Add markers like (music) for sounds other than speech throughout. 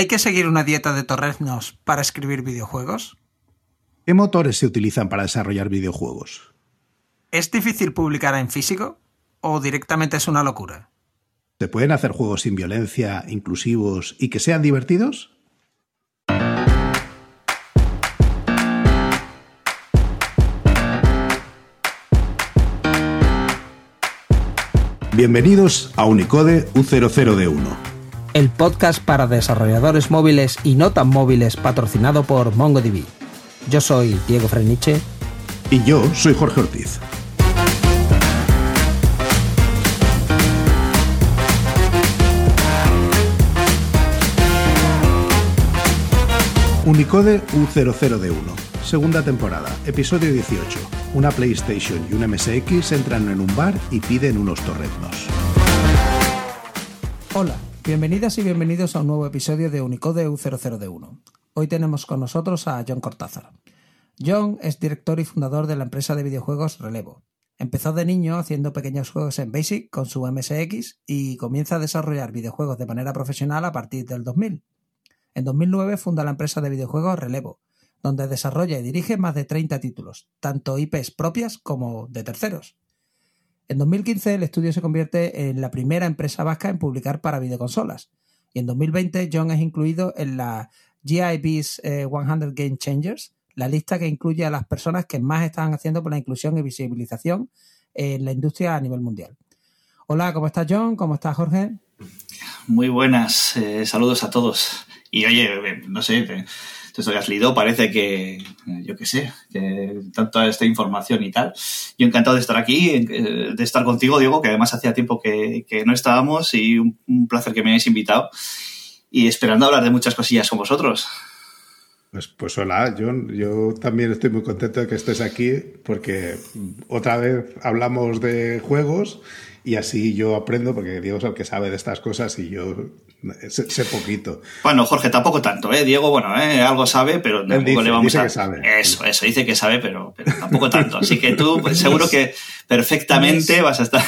¿Hay que seguir una dieta de torreznos para escribir videojuegos? ¿Qué motores se utilizan para desarrollar videojuegos? ¿Es difícil publicar en físico o directamente es una locura? ¿Se pueden hacer juegos sin violencia, inclusivos y que sean divertidos? Bienvenidos a Unicode U00D1 el podcast para desarrolladores móviles y no tan móviles patrocinado por MongoDB. Yo soy Diego Freniche. Y yo soy Jorge Ortiz. Unicode U00D1, segunda temporada, episodio 18. Una PlayStation y un MSX entran en un bar y piden unos torreznos. Hola, Bienvenidas y bienvenidos a un nuevo episodio de Unicode U00D1. Hoy tenemos con nosotros a John Cortázar. John es director y fundador de la empresa de videojuegos Relevo. Empezó de niño haciendo pequeños juegos en Basic con su MSX y comienza a desarrollar videojuegos de manera profesional a partir del 2000. En 2009 funda la empresa de videojuegos Relevo, donde desarrolla y dirige más de 30 títulos, tanto IPs propias como de terceros. En 2015 el estudio se convierte en la primera empresa vasca en publicar para videoconsolas. Y en 2020 John es incluido en la GIB's 100 eh, Game Changers, la lista que incluye a las personas que más están haciendo por la inclusión y visibilización en la industria a nivel mundial. Hola, ¿cómo estás John? ¿Cómo estás Jorge? Muy buenas, eh, saludos a todos. Y oye, no sé, esto que has leído parece que, yo qué sé, que tanta esta información y tal. Yo encantado de estar aquí, eh, de estar contigo, Diego, que además hacía tiempo que, no estábamos y un, placer que me hayáis invitado. Y esperando hablar de muchas cosillas con vosotros. Pues, pues hola, John. Yo también estoy muy contento de que estés aquí porque otra vez hablamos de juegos y así yo aprendo, porque Diego es el que sabe de estas cosas y yo sé, poquito. Bueno, Jorge, tampoco tanto, ¿eh? Diego, bueno, ¿eh? algo sabe, pero tampoco le vamos a... Que sabe. Eso, eso, dice que sabe, pero, tampoco tanto. Así que tú pues, seguro que perfectamente vas a estar...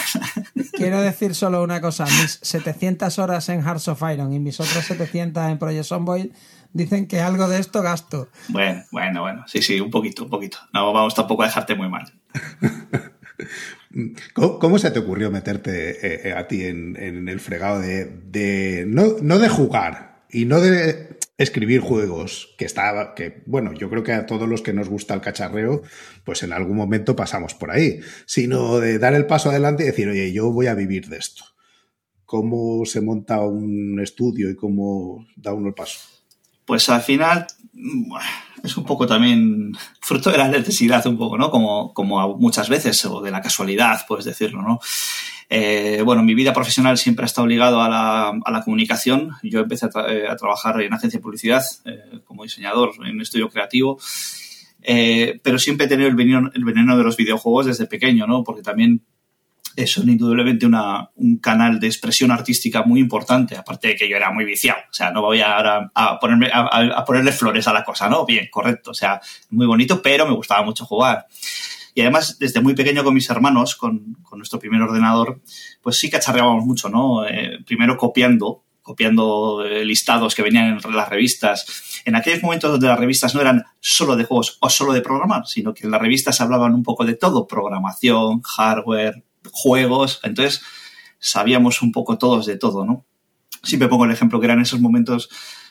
Quiero decir solo una cosa, mis 700 horas en Hearts of Iron y mis otras 700 en Project Zomboid dicen que algo de esto gasto. Bueno, bueno, bueno, sí, sí, un poquito, un poquito. No vamos tampoco a dejarte muy mal. (laughs) ¿Cómo, se te ocurrió meterte eh, eh, a ti en, el fregado de, no, no, de jugar y no de escribir juegos que estaba que bueno yo creo que a todos los que nos gusta el cacharreo pues en algún momento pasamos por ahí sino de dar el paso adelante y decir oye yo voy a vivir de esto cómo se monta un estudio y cómo da uno el paso pues al final es un poco también fruto de la necesidad, un poco, ¿no? Como, como muchas veces, o de la casualidad, puedes decirlo, ¿no? Eh, bueno, mi vida profesional siempre ha estado ligado a la, a la comunicación. Yo empecé a, eh, trabajar en agencia de publicidad eh, como diseñador en estudio creativo. pero siempre he tenido el veneno, el veneno de los videojuegos desde pequeño, ¿no? Porque también son indudablemente una, un canal de expresión artística muy importante, aparte de que yo era muy viciado. O sea, no voy a, a, ponerme, a, ponerle flores a la cosa, ¿no? Bien, correcto. O sea, muy bonito, pero me gustaba mucho jugar. Y además, desde muy pequeño con mis hermanos, con, con nuestro primer ordenador, pues sí cacharreábamos mucho, ¿no? Eh, primero copiando, copiando eh, listados que venían en las revistas. En aquellos momentos donde las revistas no eran solo de juegos o solo de programar, sino que en las revistas hablaban un poco de todo, programación, hardware, juegos, entonces sabíamos un poco todos de todo, ¿no? Siempre pongo el ejemplo que eran esos momentos,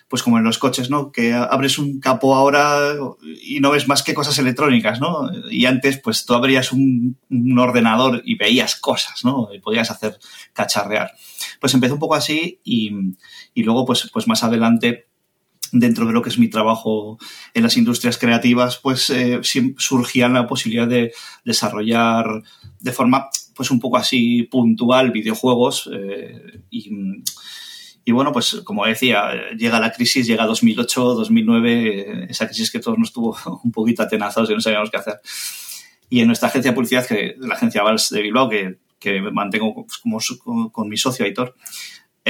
pues como en los coches, ¿no? Que abres un capo ahora y no ves más que cosas electrónicas, ¿no? Y antes, pues tú abrías un, ordenador y veías cosas, ¿no? Y podías hacer cacharrear. Pues empezó un poco así y, y luego, pues, pues más adelante, dentro de lo que es mi trabajo en las industrias creativas, pues eh, surgía la posibilidad de desarrollar de forma pues un poco así puntual videojuegos eh, y, bueno, pues como decía, llega la crisis, llega 2008, 2009, esa crisis que todos nos tuvo (laughs) un poquito atenazados y no sabíamos qué hacer. Y en nuestra agencia de publicidad, que la agencia Vals de Bilbao, que, que mantengo como, con mi socio Aitor,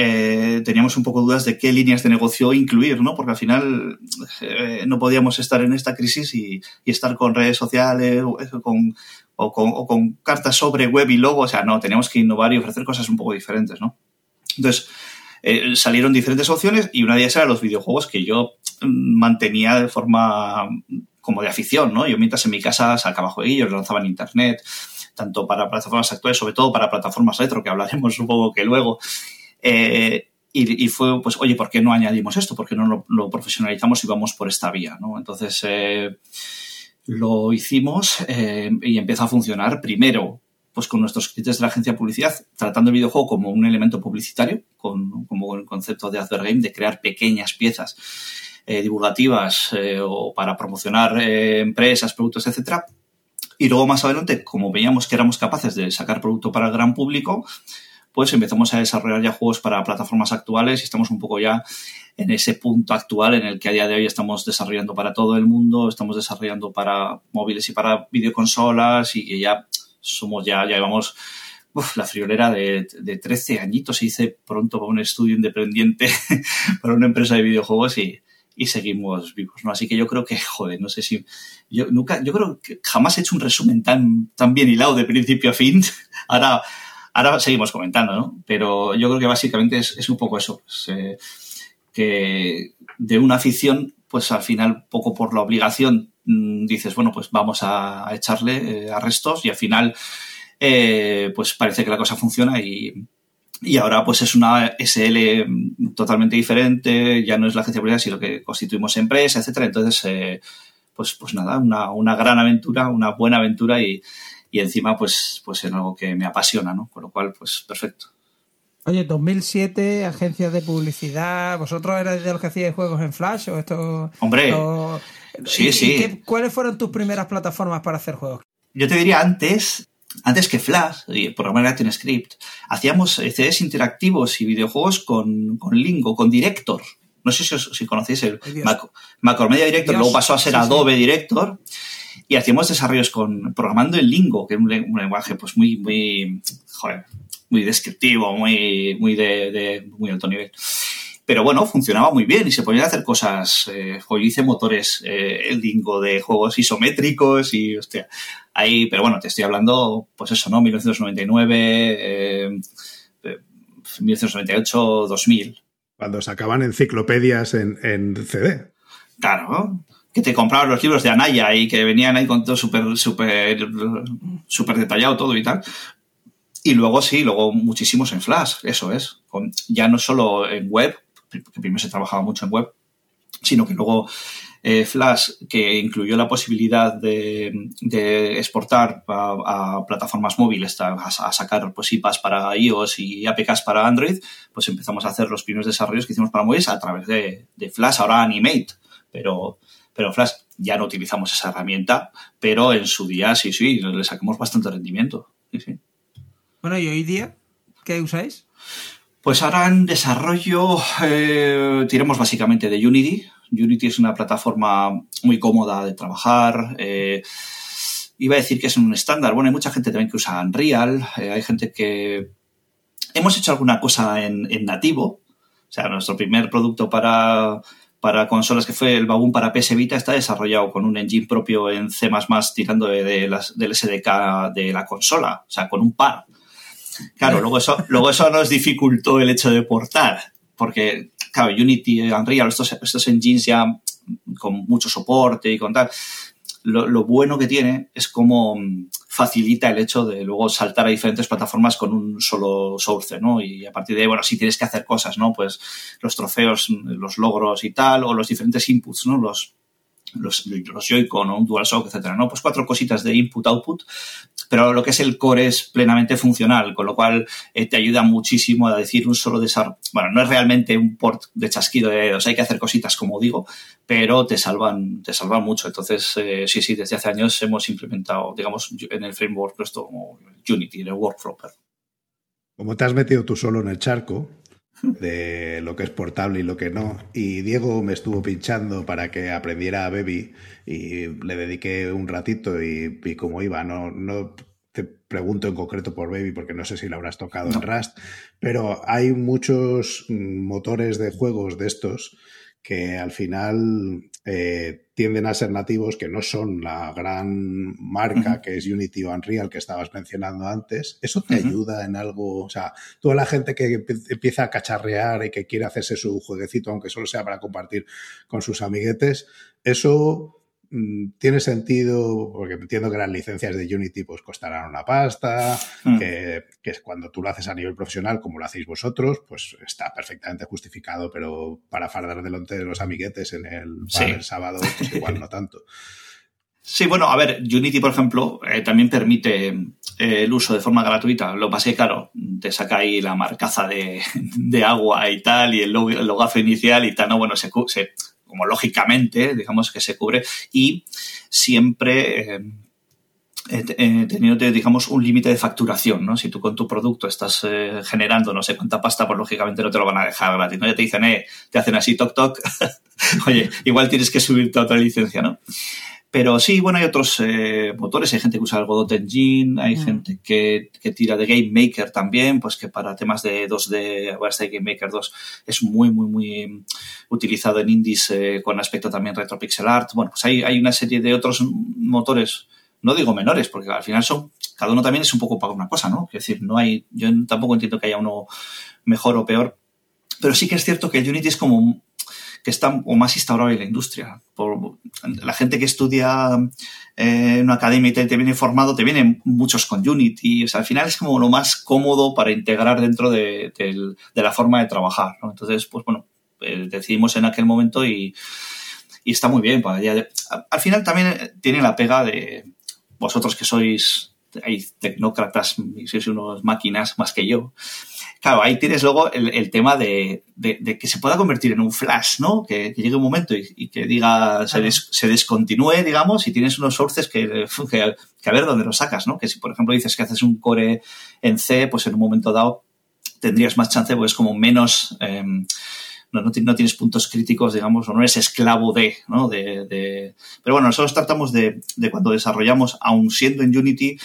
eh, teníamos un poco dudas de qué líneas de negocio incluir, ¿no? Porque al final eh, no podíamos estar en esta crisis y, estar con redes sociales o con, cartas sobre web y logo. O sea, no, teníamos que innovar y ofrecer cosas un poco diferentes, ¿no? Entonces, eh, salieron diferentes opciones y una de ellas era los videojuegos que yo mm, mantenía de forma como de afición, ¿no? Yo mientras en mi casa sacaba jueguillos, lanzaba en internet, tanto para plataformas actuales, sobre todo para plataformas retro, que hablaremos (laughs) poco que luego. Eh, y, fue, pues, oye, ¿por qué no añadimos esto? ¿Por qué no lo, profesionalizamos y vamos por esta vía? ¿no? Entonces, eh, lo hicimos eh, y empezó a funcionar primero pues con nuestros clientes de la agencia de publicidad, tratando el videojuego como un elemento publicitario, con, como el concepto de Advergame, de crear pequeñas piezas eh, divulgativas o para promocionar empresas, productos, etcétera. Y luego más adelante, como veíamos que éramos capaces de sacar producto para el gran público, pues empezamos a desarrollar ya juegos para plataformas actuales y estamos un poco ya en ese punto actual en el que a día de hoy estamos desarrollando para todo el mundo, estamos desarrollando para móviles y para videoconsolas y que ya somos ya, ya llevamos la friolera de, de 13 añitos, hice pronto para un estudio independiente (laughs) para una empresa de videojuegos y, y seguimos vivos, ¿no? Así que yo creo que, joder, no sé si, yo nunca, yo creo que jamás he hecho un resumen tan, tan bien hilado de principio a fin. (laughs) Ahora, Ahora seguimos comentando, ¿no? Pero yo creo que básicamente es, un poco eso, pues, eh, que de una afición, pues al final, poco por la obligación, mm, dices, bueno, pues vamos a, echarle eh, arrestos y al final, eh, pues parece que la cosa funciona y, ahora pues es una SL totalmente diferente, ya no es la agencia publicidad, sino que constituimos empresa, etcétera. Entonces, pues, pues nada, una, una gran aventura, una buena aventura y, y encima pues, pues en algo que me apasiona, ¿no? Con lo cual, pues perfecto. Oye, 2007, agencias de publicidad, ¿vosotros erais de los que hacíais juegos en Flash o esto? Hombre, sí, sí. ¿Cuáles fueron tus primeras plataformas para hacer juegos? Yo te diría antes, antes que Flash, y programar Script, hacíamos CDs interactivos y videojuegos con, con Lingo, con Director. No sé si, si conocéis el Macromedia Director, luego pasó a ser Adobe Director y hacíamos desarrollos con programando en Lingo, que es un, lenguaje pues muy, muy, joder, muy descriptivo, muy, muy de, muy alto nivel. Pero bueno, funcionaba muy bien y se podían hacer cosas. Eh, hoy hice motores eh, el Lingo de juegos isométricos y, hostia, ahí, pero bueno, te estoy hablando, pues eso, ¿no? 1999, 1998, 2000. Cuando sacaban enciclopedias en, en CD. Claro, que te comprabas los libros de Anaya y que venían ahí con todo súper, súper, súper detallado todo y tal. Y luego sí, luego muchísimos en Flash, eso es. Ya no solo en web, que primero se trabajaba mucho en web, sino que luego eh, Flash, que incluyó la posibilidad de, exportar a, plataformas móviles, a, sacar pues, IPAs para iOS y APKs para Android, pues empezamos a hacer los primeros desarrollos que hicimos para móviles a través de Flash, ahora Animate. Pero pero Flash ya no utilizamos esa herramienta, pero en su día sí, sí, le sacamos bastante rendimiento. Bueno, ¿y hoy día qué usáis? Pues ahora en desarrollo eh, tiramos básicamente de Unity. Unity es una plataforma muy cómoda de trabajar. Eh, iba a decir que es un estándar. Bueno, hay mucha gente también que usa Unreal. Eh, hay gente que... Hemos hecho alguna cosa en, nativo. O sea, nuestro primer producto para, para consolas que fue el Baboon para PS Vita está desarrollado con un engine propio en C++ tirando de, las, del SDK de la consola, o sea, con un par. Claro, luego eso, luego eso nos dificultó el hecho de portar, porque, claro, Unity, Unreal, estos, estos engines ya con mucho soporte y con tal, lo, bueno que tiene es como facilita el hecho de luego saltar a diferentes plataformas con un solo source, ¿no? Y a partir de ahí, bueno, si tienes que hacer cosas, ¿no? Pues los trofeos, los logros y tal, o los diferentes inputs, ¿no? Los, los, los Joy-Con un DualShock, etcétera, ¿no? Pues cuatro cositas de input-output, pero lo que es el core es plenamente funcional, con lo cual eh, te ayuda muchísimo a decir un solo desarrollo. Bueno, no es realmente un port de chasquido de dedos, hay que hacer cositas, como digo, pero te salvan, te salvan mucho. Entonces, eh, sí, sí, desde hace años hemos implementado, digamos, en el framework como Unity, en el workflow. Como te has metido tú solo en el charco, de lo que es portable y lo que no. Y Diego me estuvo pinchando para que aprendiera a Baby y le dediqué un ratito y, y como iba, no, no te pregunto en concreto por Baby porque no sé si lo habrás tocado en Rust, pero hay muchos motores de juegos de estos que al final eh, tienden a ser nativos, que no son la gran marca que es Unity o Unreal que estabas mencionando antes. ¿Eso te ayuda en algo? O sea, toda la gente que empieza a cacharrear y que quiere hacerse su jueguecito, aunque solo sea para compartir con sus amiguetes, ¿eso tiene sentido, porque entiendo que las licencias de Unity pues costarán una pasta, mm. que, que, cuando tú lo haces a nivel profesional, como lo hacéis vosotros, pues está perfectamente justificado, pero para fardar delante de los amiguetes en el, sábado, pues igual no tanto. Sí, bueno, a ver, Unity, por ejemplo, eh, también permite eh, el uso de forma gratuita. Lo pasé, claro, te saca ahí la marcaza de, de agua y tal, y el, logazo inicial y tal, no, bueno, se, se como lógicamente, digamos, que se cubre y siempre eh, teniendo, digamos, un límite de facturación, ¿no? Si tú con tu producto estás eh, generando no sé cuánta pasta, pues lógicamente no te lo van a dejar gratis, ¿no? Ya te dicen, eh, te hacen así, toc, toc, (laughs) oye, igual tienes que subirte a otra licencia, ¿no? Pero sí, bueno, hay otros eh, motores, hay gente que usa el Godot Engine, hay mm. gente que, que, tira de Game Maker también, pues que para temas de 2D, ahora está Game Maker 2, es muy, muy, muy utilizado en indies eh, con aspecto también retro pixel art. Bueno, pues hay, hay una serie de otros motores, no digo menores, porque al final son, cada uno también es un poco para una cosa, ¿no? Es decir, no hay, yo tampoco entiendo que haya uno mejor o peor, pero sí que es cierto que Unity es como que está o más instaurado en la industria. La gente que estudia eh, en una academia y te, viene formado, te vienen muchos con Unity. O sea, al final es como lo más cómodo para integrar dentro de, la forma de trabajar. Entonces, pues bueno, eh, decidimos en aquel momento y, está muy bien. Pues, al final también tiene la pega de vosotros que sois hay tecnócratas sois unos máquinas más que yo. Claro, ahí tienes luego el, tema de, que se pueda convertir en un flash, ¿no? Que, llegue un momento y, que diga, se, descontinúe, digamos, y tienes unos sources que, que, a ver dónde los sacas, ¿no? Que si, por ejemplo, dices que haces un core en C, pues en un momento dado tendrías más chance, pues como menos... Em, no, no, tienes puntos críticos, digamos, o no eres esclavo de, ¿no? De, Pero bueno, nosotros tratamos de, de, cuando desarrollamos, aun siendo en Unity,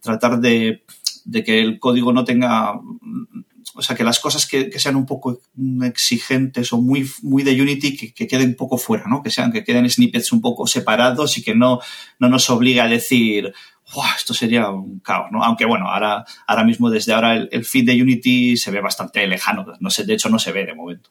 tratar de, de que el código no tenga o sea, que las cosas que, sean un poco exigentes o muy, muy de Unity que, queden un poco fuera, ¿no? Que sean, que queden snippets un poco separados y que no, no nos obligue a decir, esto sería un caos, ¿no? Aunque bueno, ahora, ahora mismo, desde ahora, el, el feed de Unity se ve bastante lejano. No sé, de hecho, no se ve de momento.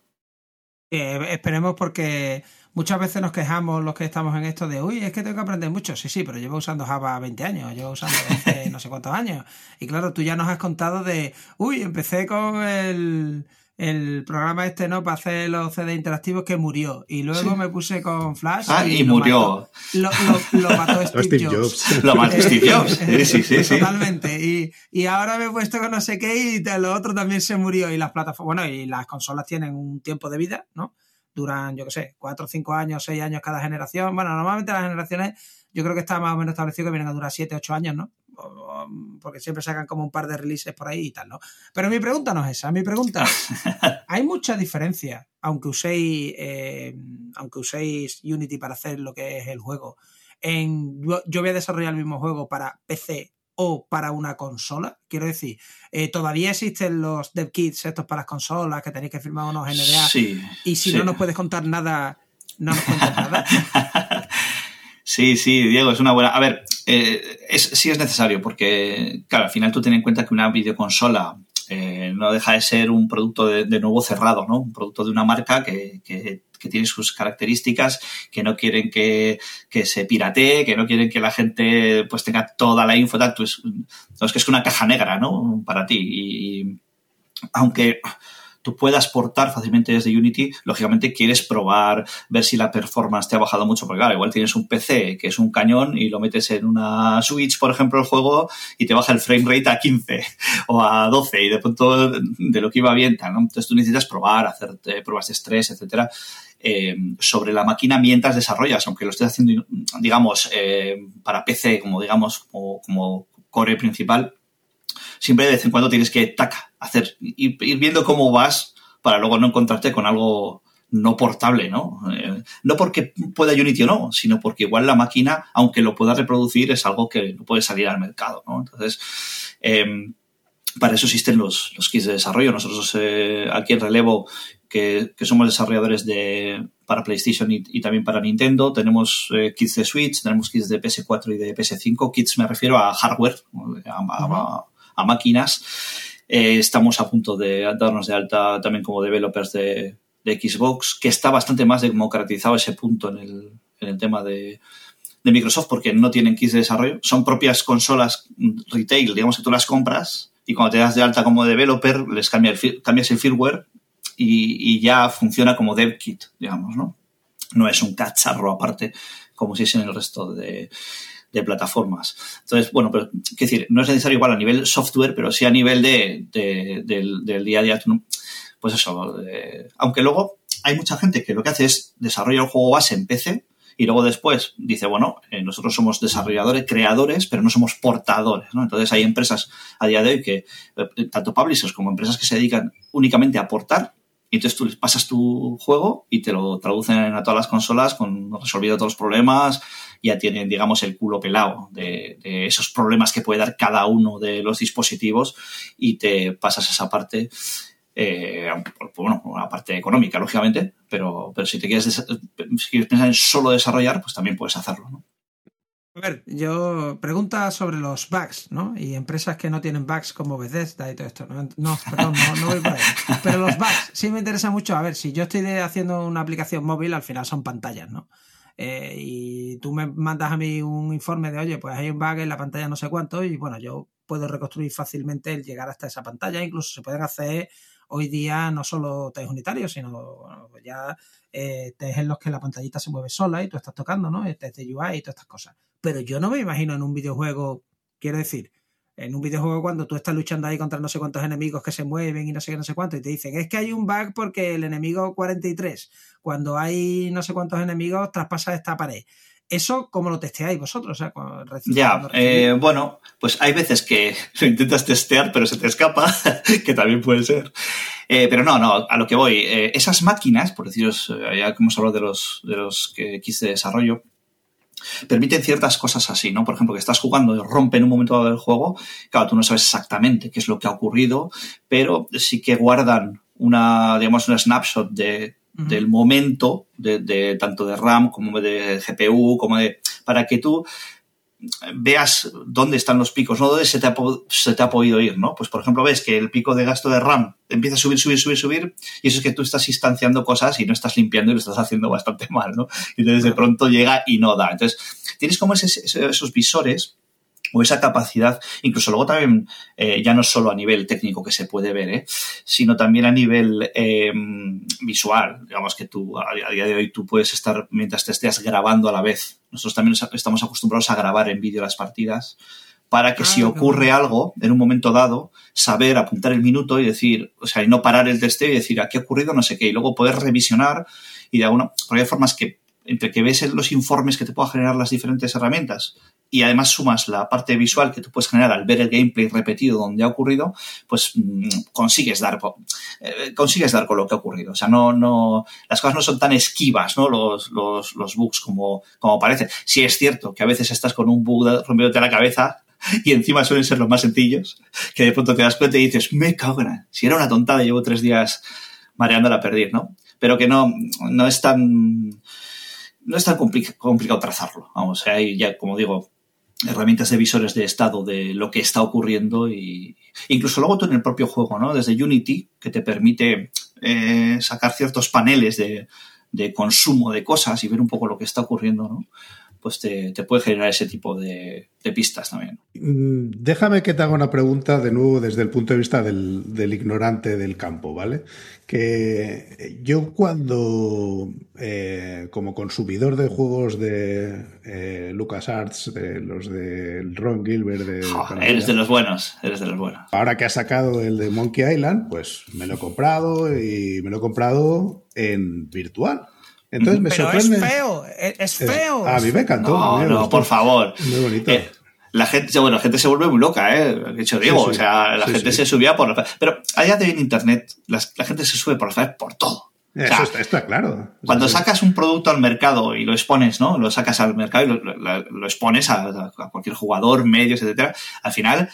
Eh, esperemos porque muchas veces nos quejamos los que estamos en esto de, uy, es que tengo que aprender mucho. Sí, sí, pero llevo usando Java 20 años, llevo usando (laughs) no sé cuántos años. Y claro, tú ya nos has contado de, uy, empecé con el, el programa este, ¿no? Para hacer los CD interactivos que murió. Y luego me puse con Flash. Ah, y, murió. Lo, lo, mató (laughs) Steve, Jobs. Lo mató Steve Jobs. Sí, sí, sí. Totalmente. Y, y, ahora me he puesto con no sé qué y lo otro también se murió. Y las plataformas, bueno, y las consolas tienen un tiempo de vida, ¿no? Duran, yo qué sé, cuatro, cinco años, seis años cada generación. Bueno, normalmente las generaciones yo creo que está más o menos establecido que vienen a durar siete, ocho años, ¿no? Porque siempre sacan como un par de releases por ahí y tal, ¿no? Pero mi pregunta no es esa, mi pregunta (laughs) hay mucha diferencia, aunque uséis, eh, aunque uséis Unity para hacer lo que es el juego, en yo voy a desarrollar el mismo juego para PC o para una consola. Quiero decir, eh, todavía existen los dev kits estos para las consolas que tenéis que firmar unos NDA. Sí, y si no nos puedes contar nada, no nos cuentas nada. (laughs) Sí, sí, Diego, es una buena. A ver, eh, sí es necesario, porque, claro, al final tú ten en cuenta que una videoconsola eh, no deja de ser un producto de, nuevo cerrado, ¿no? Un producto de una marca que, que, tiene sus características, que no quieren que, se piratee, que no quieren que la gente pues tenga toda la info, tal. Pues, es que es una caja negra, ¿no? Para ti. y aunque tú puedas portar fácilmente desde Unity, lógicamente quieres probar, ver si la performance te ha bajado mucho, porque claro, igual tienes un PC que es un cañón y lo metes en una Switch, por ejemplo, el juego, y te baja el frame rate a 15 o a 12 y de pronto de lo que iba bien, ¿no? Entonces tú necesitas probar, hacer pruebas de estrés, etcétera. Eh, sobre la máquina mientras desarrollas, aunque lo estés haciendo, digamos, eh, para PC, como digamos, como core principal, siempre de vez en cuando tienes que, taca, hacer, ir, viendo cómo vas para luego no encontrarte con algo no portable, ¿no? Eh, no porque pueda Unity o no, sino porque igual la máquina, aunque lo pueda reproducir, es algo que no puede salir al mercado, ¿no? Entonces, em, para eso existen los, los kits de desarrollo. Nosotros eh, aquí en Relevo, que, que, somos desarrolladores de para PlayStation y, también para Nintendo. Tenemos eh, kits de Switch, tenemos kits de PS4 y de PS5. Kits me refiero a hardware, a, máquinas. Eh, estamos a punto de darnos de alta también como developers de, Xbox, que está bastante más democratizado ese punto en el, en el tema de, de Microsoft porque no tienen kits de desarrollo. Son propias consolas retail, digamos que tú las compras y cuando te das de alta como developer les cambia el, cambias el firmware y, ya funciona como dev kit, digamos, ¿no? No es un cacharro aparte como si es en el resto de, plataformas. Entonces, bueno, pero, qué decir, no es necesario igual a nivel software, pero sí a nivel de, del, día a día. Pues eso, aunque luego hay mucha gente que lo que hace es desarrollar el juego base en PC y luego después dice, bueno, eh, nosotros somos desarrolladores, creadores, pero no somos portadores, ¿no? Entonces hay empresas a día de hoy que, eh, tanto publishers como empresas que se dedican únicamente a aportar, y entonces tú les pasas tu juego y te lo traducen a todas las consolas con resolvido todos los problemas, ya tienen, digamos, el culo pelado de, esos problemas que puede dar cada uno de los dispositivos y te pasas esa parte eh, bueno, una parte económica, lógicamente, pero, pero si te quieres, si quieres pensar en solo desarrollar, pues también puedes hacerlo, ¿no? A ver, yo pregunta sobre los bugs, ¿no? Y empresas que no tienen bugs como Bethesda y todo esto. No, no perdón, no, voy por ahí. Pero los bugs sí me interesa mucho. A ver, si yo estoy haciendo una aplicación móvil, al final son pantallas, ¿no? Eh, y tú me mandas a mí un informe de, oye, pues hay un bug en la pantalla no sé cuánto, y bueno, yo puedo reconstruir fácilmente el llegar hasta esa pantalla. Incluso se pueden hacer hoy día no solo test unitarios, sino pues ya eh, test en los que la pantallita se mueve sola y tú estás tocando, ¿no? El test de UI y todas estas cosas. Pero yo no me imagino en un videojuego, quiero decir, en un videojuego cuando tú estás luchando ahí contra no sé cuántos enemigos que se mueven y no sé qué, no sé cuánto, y te dicen, es que hay un bug porque el enemigo 43, cuando hay no sé cuántos enemigos, traspasa esta pared. ¿Eso cómo lo testeáis vosotros? ya, eh, bueno, pues hay veces que (laughs) lo intentas testear, pero se te escapa, (laughs) que también puede ser. Eh, pero no, no, a lo que voy. Eh, esas máquinas, por deciros, ya que hemos hablado de los, de los que quise desarrollo, permiten ciertas cosas así, ¿no? Por ejemplo, que estás jugando y rompe en un momento dado del juego, claro, tú no sabes exactamente qué es lo que ha ocurrido, pero sí que guardan una, digamos, una snapshot de, del momento, de, tanto de RAM como de GPU, como de. para que tú veas dónde están los picos, ¿no? Dónde se te, ha, se te ha podido ir, ¿no? Pues, por ejemplo, ves que el pico de gasto de RAM empieza a subir, subir, subir, subir, y eso es que tú estás instanciando cosas y no estás limpiando y lo estás haciendo bastante (laughs) mal, ¿no? Y entonces de pronto llega y no da. Entonces, tienes como esos visores o esa capacidad, incluso luego también, eh, ya no solo a nivel técnico que se puede ver, ¿eh? sino también a nivel eh, visual. Digamos que tú, a, día de hoy, tú puedes estar, mientras te estés grabando a la vez. Nosotros también estamos acostumbrados a grabar en vídeo las partidas para que ah, si ocurre algo en un momento dado, saber, apuntar el minuto y decir, o sea, y no parar el testeo y decir, aquí ha ocurrido no sé qué, y luego poder revisionar y de alguna, porque hay formas que entre que ves los informes que te puedan generar las diferentes herramientas y además sumas la parte visual que tú puedes generar al ver el gameplay repetido donde ha ocurrido, pues mm, consigues dar eh, consigues dar con lo que ha ocurrido. O sea, no, no, las cosas no son tan esquivas, ¿no? Los, los, los bugs como, como parece. Sí es cierto que a veces estás con un bug rompiéndote la cabeza (laughs) y encima suelen ser los más sencillos, que de pronto te das cuenta y dices, me cago en Si era una tontada, llevo tres días mareándola a perder, ¿no? Pero que no, no es tan, no es tan complicado trazarlo. Vamos, hay ya, como digo, herramientas de visores de estado de lo que está ocurriendo y incluso luego tú en el propio juego, ¿no? Desde Unity, que te permite eh, sacar ciertos paneles de, de, consumo de cosas y ver un poco lo que está ocurriendo, ¿no? Pues te, te puede generar ese tipo de, de pistas también. Mm, déjame que te haga una pregunta de nuevo desde el punto de vista del, del ignorante del campo, ¿vale? Que yo cuando, eh, como consumidor de juegos de eh, LucasArts, de los de Ron Gilbert, de... eres de los buenos, eres de los buenos. Ahora que ha sacado el de Monkey Island, pues me lo he comprado y me lo he comprado en virtual. Entonces me Pero sorprende. es feo, es feo. a mí me encantó. No, no, por favor. Muy bonito. Eh, la gente, bueno, la gente se vuelve muy loca, ¿eh? De hecho, digo, o sea, la gente se subía por Pero allá de en Internet, la, gente se sube por las por todo. Eso está, claro. Cuando sacas un producto al mercado y lo expones, ¿no? Lo sacas al mercado y lo, expones a, cualquier jugador, medios, etcétera, al final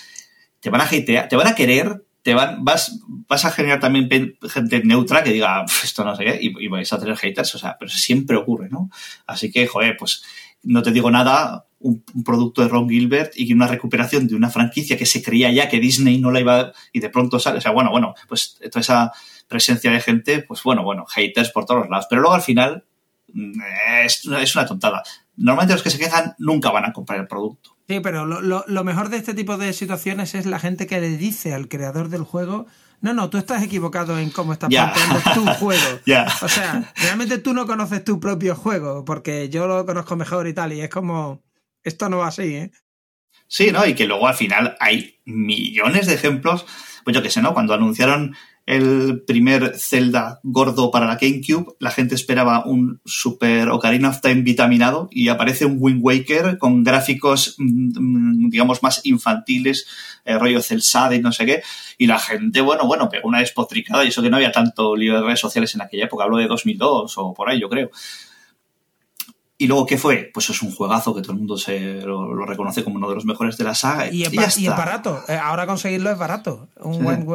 te van a te van a querer te van, vas, vas a generar también gente neutra que diga, esto no sé qué, y, vais a tener haters, o sea, pero siempre ocurre, ¿no? Así que, joder, pues no te digo nada, un, producto de Ron Gilbert y una recuperación de una franquicia que se creía ya que Disney no la iba y de pronto sale, o sea, bueno, bueno, pues toda esa presencia de gente, pues bueno, bueno, haters por todos lados, pero luego al final mm, es una tontada. Normalmente los que se quejan nunca van a comprar el producto. Sí, pero lo, mejor de este tipo de situaciones es la gente que le dice al creador del juego, no, no, tú estás equivocado en cómo estás planteando tu (laughs) juego. O sea, realmente tú no conoces tu propio juego, porque yo lo conozco mejor y tal, y es como, esto no va así, ¿eh? Sí, ¿no? Y que luego al final hay millones de ejemplos, pues yo qué sé, ¿no? Cuando anunciaron el primer Zelda gordo para la GameCube, la gente esperaba un Super Ocarina of Time vitaminado y aparece un Wind Waker con gráficos, mm, digamos, más infantiles, eh, rollo Celsade y no sé qué, y la gente, bueno, bueno, pegó una despotricada y eso que no había tanto lío de redes sociales en aquella época, hablo de 2002 o por ahí, yo creo. Y luego, ¿qué fue? Pues es un juegazo que todo el mundo se lo, reconoce como uno de los mejores de la saga. Y, es, barato. Eh, ahora conseguirlo es barato. Un Wind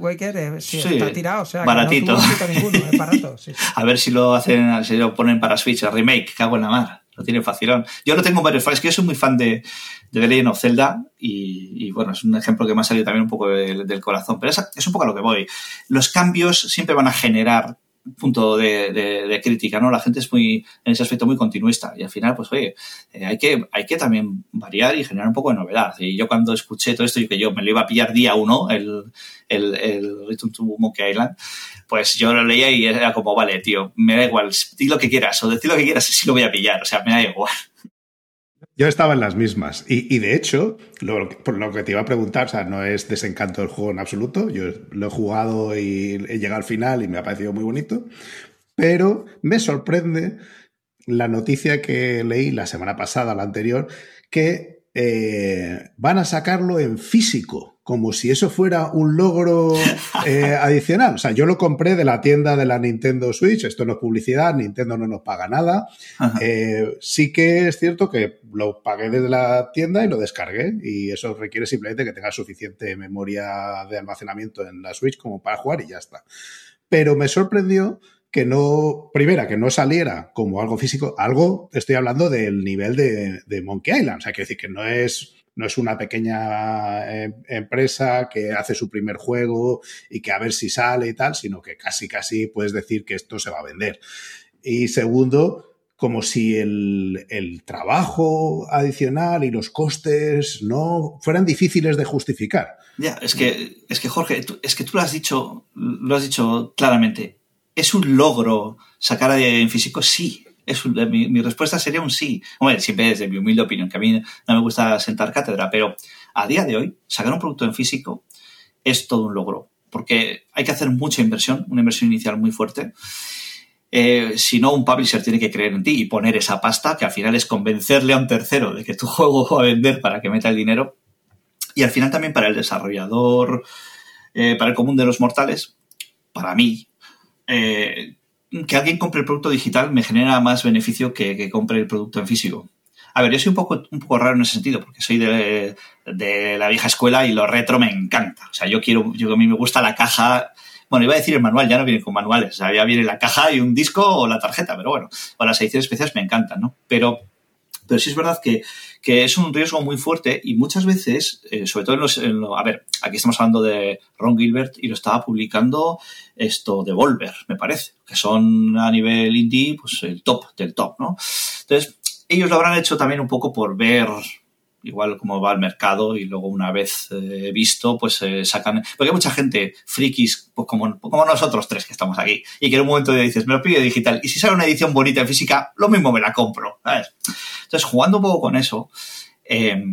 Waker eh, está tirado. O sea, baratito. (laughs) A ver si lo hacen, si lo ponen para Switch, el remake, cago en la mar. Lo tiene facilón. Yo lo tengo varios fans, que yo soy muy fan de, de The Legend of Zelda y, bueno, es un ejemplo que me ha salido también un poco del, del corazón. Pero es, es un poco a lo que voy. Los cambios siempre van a generar punto de, crítica, ¿no? La gente es muy, en ese aspecto, muy continuista. Y al final, pues, oye, eh, hay, que, hay que también variar y generar un poco de novedad. Y yo cuando escuché todo esto, y que yo me lo iba a pillar día uno, el, el, el Return to Monkey Island, pues yo lo leía y era como, vale, tío, me da igual, di lo que quieras, o decir lo que quieras, si lo voy a pillar. O sea, me da igual. Yo estaba en las mismas. Y, de hecho, lo, por lo que te iba a preguntar, o sea, no es desencanto del juego en absoluto. Yo lo he jugado y he llegado al final y me ha parecido muy bonito. Pero me sorprende la noticia que leí la semana pasada, la anterior, que eh, van a sacarlo en físico como si eso fuera un logro eh, (laughs) adicional. O sea, yo lo compré de la tienda de la Nintendo Switch, esto no es publicidad, Nintendo no nos paga nada. Eh, sí que es cierto que lo pagué desde la tienda y lo descargué y eso requiere simplemente que tenga suficiente memoria de almacenamiento en la Switch como para jugar y ya está. Pero me sorprendió que no, primera, que no saliera como algo físico, algo, estoy hablando del nivel de, de Monkey Island, o sea, quiero decir que no es no es una pequeña eh, empresa que hace su primer juego y que a ver si sale y tal, sino que casi, casi puedes decir que esto se va a vender. Y segundo, como si el, trabajo adicional y los costes no fueran difíciles de justificar. Ya, es que, es que Jorge, es que tú lo has dicho, lo has dicho claramente. ¿Es un logro sacar en físico? Sí, mi, respuesta sería un sí. Hombre, siempre desde mi humilde opinión, que a mí no me gusta sentar cátedra, pero a día de hoy, sacar un producto en físico es todo un logro, porque hay que hacer mucha inversión, una inversión inicial muy fuerte. Eh, si no, un publisher tiene que creer en ti y poner esa pasta, que al final es convencerle a un tercero de que tu (laughs) juego va a vender para que meta el dinero. Y al final también para el desarrollador, eh, para el común de los mortales, para mí, eh, que alguien compre el producto digital me genera más beneficio que, que compre el producto en físico. A ver, yo soy un poco, un poco raro en ese sentido, porque soy de, de, la vieja escuela y lo retro me encanta. O sea, yo quiero, yo a mí me gusta la caja. Bueno, iba a decir el manual, ya no viene con manuales. Ya viene la caja y un disco o la tarjeta, pero bueno, o las ediciones especiales me encantan, ¿no? Pero pero sí es verdad que, es un riesgo muy fuerte y muchas veces, eh, sobre todo en los, A ver, aquí estamos hablando de Ron Gilbert y lo estaba publicando esto de Volver, me parece, que son a nivel indie, pues el top del top, ¿no? Entonces, ellos lo habrán hecho también un poco por ver igual cómo va el mercado y luego una vez eh, visto, pues eh, sacan... Porque hay mucha gente, frikis, pues como, como nosotros tres que estamos aquí, y que en un momento dices, me lo pido digital, y si sale una edición bonita en física, lo mismo me la compro, ¿sabes? Entonces, jugando un poco con eso, eh,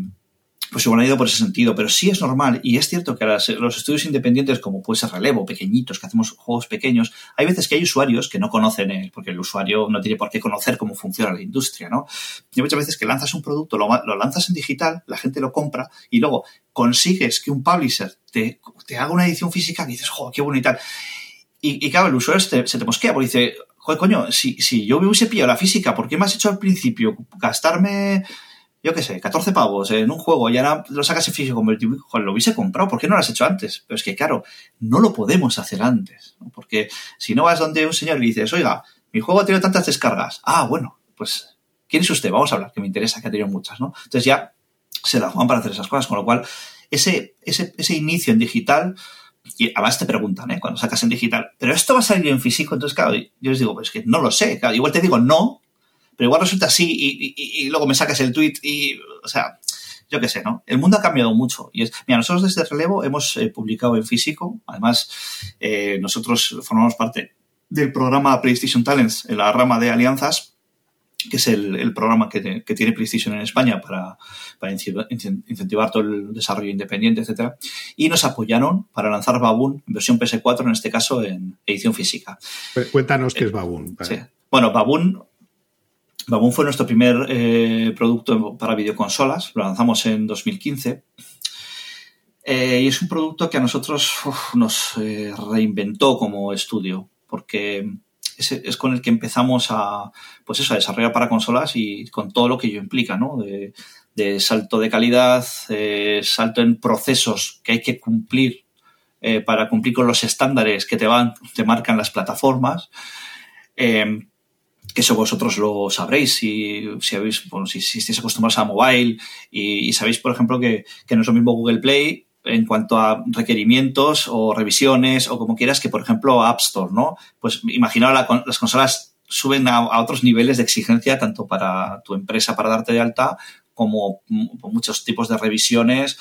pues igual ha ido por ese sentido, pero sí es normal y es cierto que los estudios independientes, como puede ser relevo, pequeñitos, que hacemos juegos pequeños, hay veces que hay usuarios que no conocen, el, porque el usuario no tiene por qué conocer cómo funciona la industria, ¿no? Y muchas veces que lanzas un producto, lo, lanzas en digital, la gente lo compra y luego consigues que un publisher te, haga una edición física y dices, joder, qué bueno y. Y, claro, el usuario se, te mosquea porque dice, joder, coño, si, si yo me hubiese pillado la física, ¿por qué me has hecho al principio gastarme yo qué sé, 14 pavos en un juego y ahora lo sacas en físico convertible, lo hubiese comprado, ¿por qué no lo has hecho antes? Pero es que, claro, no lo podemos hacer antes, porque si no vas donde un señor y dices, oiga, mi juego ha tenido tantas descargas, ah, bueno, pues, ¿quién es usted? Vamos a hablar, que me interesa, que ha tenido muchas, ¿no? Entonces ya se la juegan para hacer esas cosas, con lo cual, ese, ese, ese inicio en digital, y además te preguntan, ¿eh? Cuando sacas en digital, ¿pero esto va a salir en físico? Entonces, claro, yo les digo, pues que no lo sé, igual te digo no, pero igual resulta así y, luego me sacas el tweet y, o sea, yo qué sé, ¿no? El mundo ha cambiado mucho. Y es, mira, nosotros desde Relevo hemos eh, publicado en físico, además, eh, nosotros formamos parte del programa PlayStation Talents en la rama de alianzas, que es el, programa que, tiene PlayStation en España para, para, incentivar todo el desarrollo independiente, etcétera, y nos apoyaron para lanzar Baboon en versión PS4, en este caso en edición física. Cuéntanos qué es Baboon. Sí. Bueno, Baboon Baboon fue nuestro primer eh, producto para videoconsolas, lo lanzamos en 2015. Eh, y es un producto que a nosotros nos eh, reinventó como estudio, porque es, con el que empezamos a, pues eso, a desarrollar para consolas y con todo lo que ello implica, ¿no? De, salto de calidad, salto en procesos que hay que cumplir para cumplir con los estándares que te van, te marcan las plataformas que eso vosotros lo sabréis si, si habéis, bueno, si, si, estáis acostumbrados a mobile y, sabéis, por ejemplo, que, que, no es lo mismo Google Play en cuanto a requerimientos o revisiones o como quieras que, por ejemplo, App Store, ¿no? Pues imaginaos las consolas suben a, otros niveles de exigencia tanto para tu empresa para darte de alta como muchos tipos de revisiones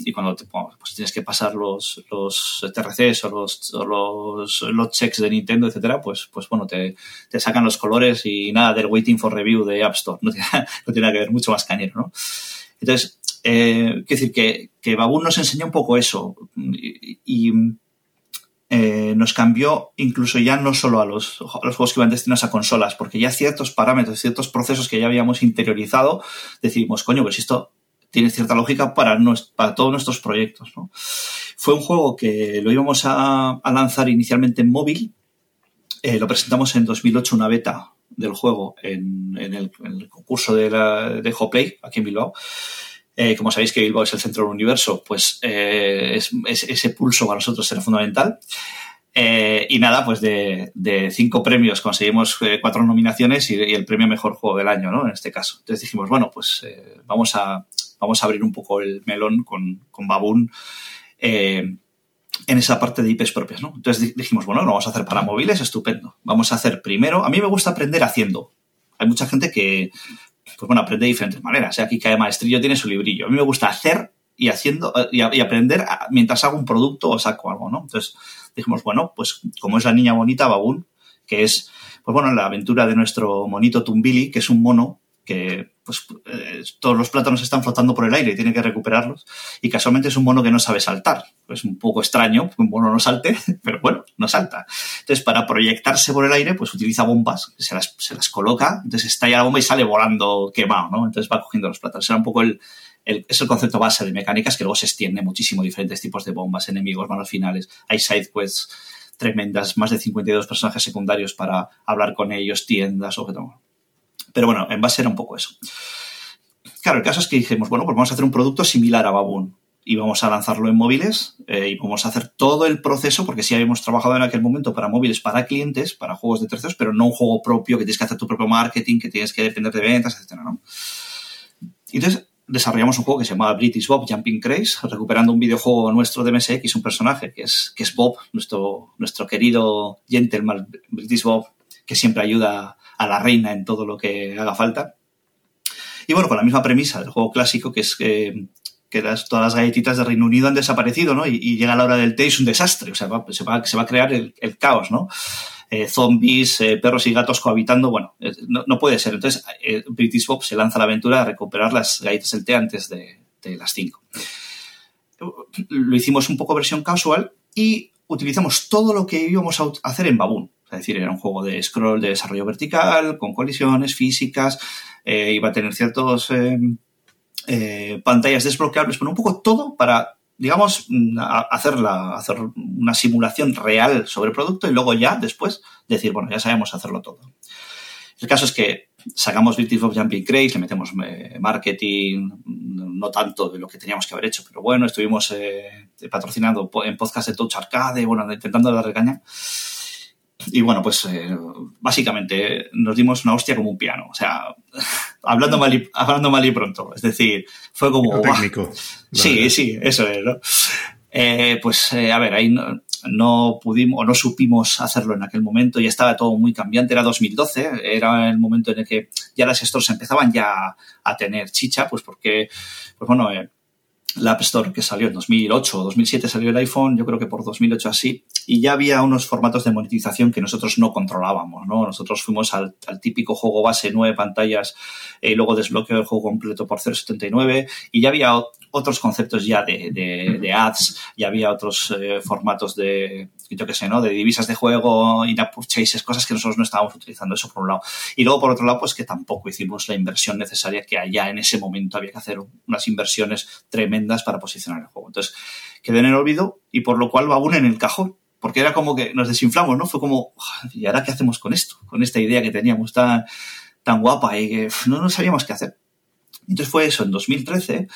y cuando te, pues tienes que pasar los, los TRCs o los, los lot checks de Nintendo, etcétera, pues, pues bueno, te, te, sacan los colores y nada del waiting for review de App Store. No tiene, (laughs) no tiene que ver, mucho más cañero, ¿no? Entonces, eh, quiero decir que, que Baboon nos enseñó un poco eso y, eh, nos cambió incluso ya no solo a los, juegos que iban destinados a consolas, porque ya ciertos parámetros, ciertos procesos que ya habíamos interiorizado, decidimos, coño, pues esto tiene cierta lógica para, todos nuestros proyectos. Fue un juego que lo íbamos a, lanzar inicialmente en móvil. Eh, lo presentamos en 2008, una beta del juego en, el, concurso de, la, de Hoplay, aquí en Bilbao. Eh, como sabéis que Bilbao es el centro del universo, pues eh, ese pulso para nosotros era fundamental. Eh, y nada, pues de, cinco premios conseguimos eh, cuatro nominaciones y, el premio mejor juego del año, ¿no? En este caso. Entonces dijimos, bueno, pues eh, vamos, a, vamos a abrir un poco el melón con, con Baboon en esa parte de IPs propias, ¿no? Entonces dijimos, bueno, lo vamos a hacer para móviles, estupendo. Vamos a hacer primero, a mí me gusta aprender haciendo. Hay mucha gente que, pues bueno, aprende de diferentes maneras. Aquí cada maestrillo tiene su librillo. A mí me gusta hacer y haciendo y, aprender mientras hago un producto o saco algo, ¿no? Entonces dijimos, bueno, pues como es la niña bonita, Baboon, que es, pues bueno, la aventura de nuestro monito Tumbili, que es un mono que pues eh, todos los plátanos están flotando por el aire y tiene que recuperarlos. Y casualmente es un mono que no sabe saltar. Es un poco extraño que un mono no salte, (laughs) pero bueno, no salta. Entonces, para proyectarse por el aire, pues utiliza bombas, se las, se las coloca, entonces estalla la bomba y sale volando quemado, ¿no? Entonces va cogiendo los plátanos. Era un poco el, es el concepto base de mecánicas que luego se extiende muchísimo diferentes tipos de bombas, enemigos, manos finales. Hay side quests tremendas, más de 52 personajes secundarios para hablar con ellos, tiendas, objetos. Pero bueno, en base era un poco eso. Claro, el caso es que dijimos, bueno, pues vamos a hacer un producto similar a Baboon y vamos a lanzarlo en móviles eh, y vamos a hacer todo el proceso, porque sí habíamos trabajado en aquel momento para móviles, para clientes, para juegos de terceros, pero no un juego propio que tienes que hacer tu propio marketing, que tienes que depender de ventas, etc. ¿no? Entonces, desarrollamos un juego que se llamaba British Bob Jumping Craze, recuperando un videojuego nuestro de MSX, un personaje que es, que es Bob, nuestro, nuestro querido gentleman British Bob, que siempre ayuda a la reina en todo lo que haga falta. Y bueno, con la misma premisa del juego clásico, que es que, que todas las galletitas de Reino Unido han desaparecido, ¿no? Y, llega la hora del té y es un desastre, o sea, se, va, a crear el, caos, ¿no? Eh, zombies, eh, perros y gatos cohabitando, bueno, no, puede ser. Entonces, eh, British Bob se lanza a la aventura a recuperar las galletas del té antes de, las 5. Lo hicimos un poco versión casual y utilizamos todo lo que íbamos a hacer en Baboon. Es decir, era un juego de scroll de desarrollo vertical, con colisiones físicas, iba a tener ciertos pantallas desbloqueables, pero un poco todo para digamos, mm, hacer, hacer una simulación real sobre el producto y luego ya después decir, bueno, ya sabemos hacerlo todo. El caso es que sacamos Virtual of Jumping Craze, le metemos eh, marketing, no tanto de lo que teníamos que haber hecho, pero bueno, estuvimos eh, patrocinando en podcast de Touch Arcade, bueno, intentando dar caña. Y bueno, pues eh, básicamente nos dimos una hostia como un piano. O sea, (laughs) hablando mal y, hablando mal y pronto. Es decir, fue como. técnico. Sí, sí, eso es, ¿no? Eh, pues eh, a ver, ahí no, pudimos o no supimos hacerlo en aquel momento, y estaba todo muy cambiante, era 2012, era el momento en el que ya las stores empezaban ya a tener chicha, pues porque, pues bueno, eh, la App Store que salió en 2008 o 2007 salió el iPhone, yo creo que por 2008 así, y ya había unos formatos de monetización que nosotros no controlábamos, ¿no? Nosotros fuimos al, típico juego base, nueve pantallas, y luego desbloqueo el juego completo por 0.79, y ya había otros conceptos ya de, de, ads, ya había otros eh, formatos de, yo qué sé, ¿no? De divisas de juego, in-app purchases, cosas que nosotros no estábamos utilizando, eso por un lado. Y luego, por otro lado, pues que tampoco hicimos la inversión necesaria que allá en ese momento había que hacer unas inversiones tremendas para posicionar el juego. Entonces, quedó en el olvido y por lo cual va aún en el cajón. Porque era como que nos desinflamos, ¿no? Fue como, ¿y ahora qué hacemos con esto? Con esta idea que teníamos tan, tan guapa y que no, no sabíamos qué hacer. Entonces fue eso, en 2013,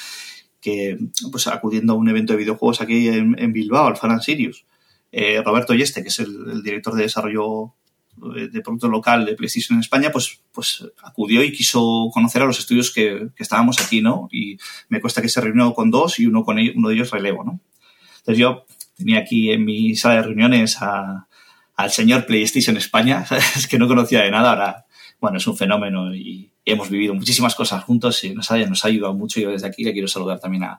que pues acudiendo a un evento de videojuegos aquí en, Bilbao, al Fan Sirius, eh, Roberto Yeste, que es el, director de desarrollo de producto local de PlayStation en España, pues, pues acudió y quiso conocer a los estudios que, estábamos aquí, ¿no? Y me cuesta que se reunió con dos y uno con uno de ellos relevo, ¿no? Entonces yo tenía aquí en mi sala de reuniones al señor PlayStation España, (laughs) es que no conocía de nada, ahora, bueno, es un fenómeno y, hemos vivido muchísimas cosas juntos y nos ha, nos ha ayudado mucho. Yo desde aquí le quiero saludar también a,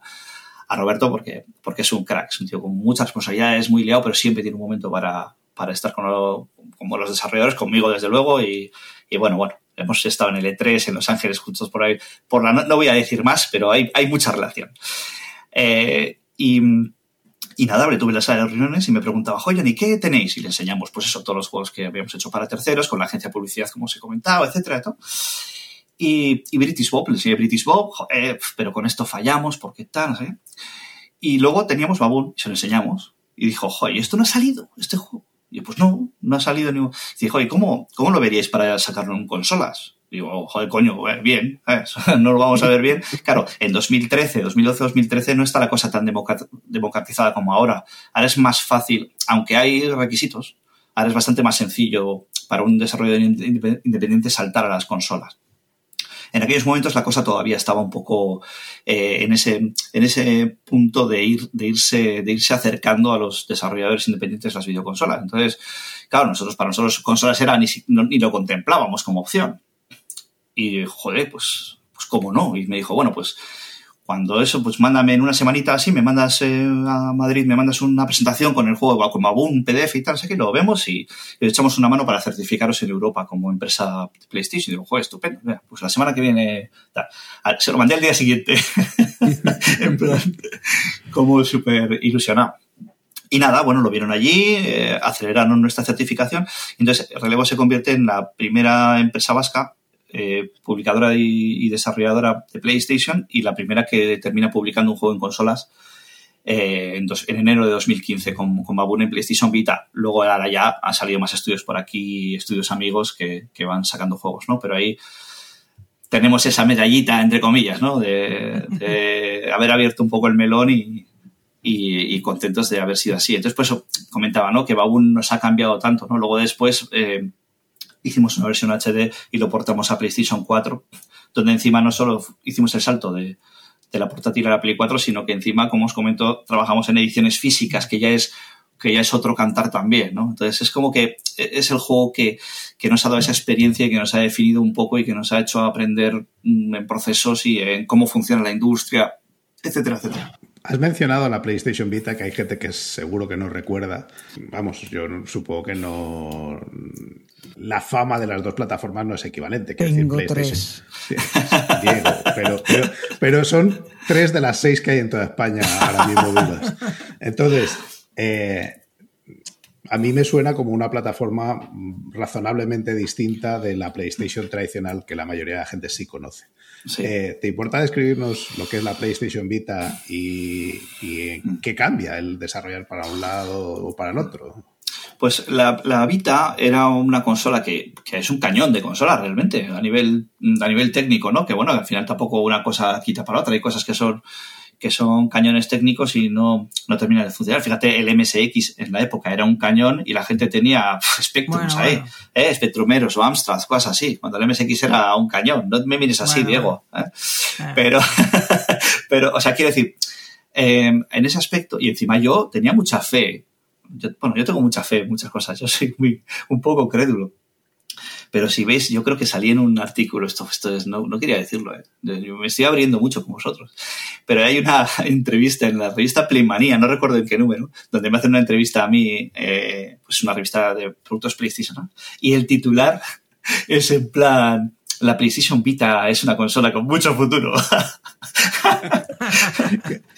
a Roberto porque, porque es un crack, es un tío con muchas responsabilidades, muy liado, pero siempre tiene un momento para, para estar con los desarrolladores, conmigo desde luego. Y, bueno, bueno, hemos estado en el E3, en Los Ángeles, juntos por ahí. Por la, no, voy a decir más, pero hay, hay mucha relación. Eh, y, y nada, le tuve de reuniones y me preguntaba, oye, ¿y qué tenéis? Y le enseñamos, pues eso, todos los juegos que habíamos hecho para terceros, con la agencia de publicidad, como os he comentado, etcétera. Y, y British Bob, le enseñé British Bob, pero con esto fallamos, porque tal. Y luego teníamos Baboon, y se lo enseñamos. Y dijo, joder, ¿esto no ha salido? Este juego. Y yo, pues no, no ha salido ni. Y dijo, oye, ¿cómo, ¿cómo lo veríais para sacarlo en consolas? digo, joder, coño, eh, bien, (laughs) no lo vamos a ver bien. Claro, en 2013, 2012, 2013 no está la cosa tan democratizada como ahora. Ahora es más fácil, aunque hay requisitos, ahora es bastante más sencillo para un desarrollador independiente saltar a las consolas. En aquellos momentos la cosa todavía estaba un poco eh, en, ese, en ese punto de, ir, de, irse, de irse acercando a los desarrolladores independientes las videoconsolas. Entonces, claro, nosotros para nosotros consolas era ni, ni lo contemplábamos como opción. Y, joder, pues, pues cómo no. Y me dijo, bueno, pues cuando eso, pues mándame en una semanita así, me mandas eh, a Madrid, me mandas una presentación con el juego como un PDF y tal, sé que lo vemos y, le echamos una mano para certificaros en Europa como empresa PlayStation. Y digo, joder, estupendo. pues la semana que viene, tal. se lo mandé al día siguiente. (laughs) en plan, como súper ilusionado. Y nada, bueno, lo vieron allí, eh, aceleraron nuestra certificación. Entonces, Relevo se convierte en la primera empresa vasca eh, publicadora y, desarrolladora de PlayStation y la primera que termina publicando un juego en consolas eh, en, enero de 2015 con, con Baboon en PlayStation Vita. Luego ahora ya han salido más estudios por aquí, estudios amigos que, van sacando juegos, ¿no? Pero ahí tenemos esa medallita, entre comillas, ¿no? De, (laughs) haber abierto un poco el melón y, contentos de haber sido así. Entonces, pues comentaba, ¿no? Que Baboon nos ha cambiado tanto, ¿no? Luego después... Eh, hicimos una versión HD y lo portamos a PlayStation 4, donde encima no solo hicimos el salto de, la portátil a la Play 4, sino que encima, como os comento, trabajamos en ediciones físicas, que ya es que ya es otro cantar también, ¿no? Entonces es como que es el juego que, que, nos ha dado esa experiencia y que nos ha definido un poco y que nos ha hecho aprender mm, en procesos y en cómo funciona la industria, etcétera, etcétera. Has mencionado la PlayStation Vita, que hay gente que seguro que no recuerda. Vamos, yo supongo que no. La fama de las dos plataformas no es equivalente. Tengo tres. Diego, pero, pero, son tres de las seis que hay en toda España ahora mismo vivas. Entonces, eh, a mí me suena como una plataforma razonablemente distinta de la PlayStation tradicional que la mayoría de la gente sí conoce. Eh, ¿Te importa describirnos lo que es la PlayStation Vita y, mm. qué cambia el desarrollar para un lado o para el otro? Pues la, la, Vita era una consola que, que, es un cañón de consola realmente, a nivel, a nivel técnico, ¿no? Que bueno, al final tampoco una cosa quita para otra, hay cosas que son que son cañones técnicos y no, no terminan de funcionar. Fíjate, el MSX en la época era un cañón y la gente tenía (laughs) Spectrums ahí, bueno. ¿eh? Spectrumeros o Amstrad, cosas así, cuando el MSX era un cañón. No me mires así, bueno, Diego. ¿eh? Eh. Pero, (laughs) pero, o sea, quiero decir, eh, en ese aspecto, y encima yo tenía mucha fe. Yo, bueno, yo tengo mucha fe en muchas cosas, yo soy muy, un poco crédulo. Pero si veis, yo creo que salí en un artículo, esto, esto es, no, no quería decirlo, ¿eh? yo me estoy abriendo mucho con vosotros, pero hay una (laughs) entrevista en la revista Playmanía, no recuerdo en qué número, donde me hacen una entrevista a mí, eh, pues una revista de productos PlayStation, ¿no? y el titular (laughs) es en plan, la PlayStation Vita es una consola con mucho futuro. (laughs)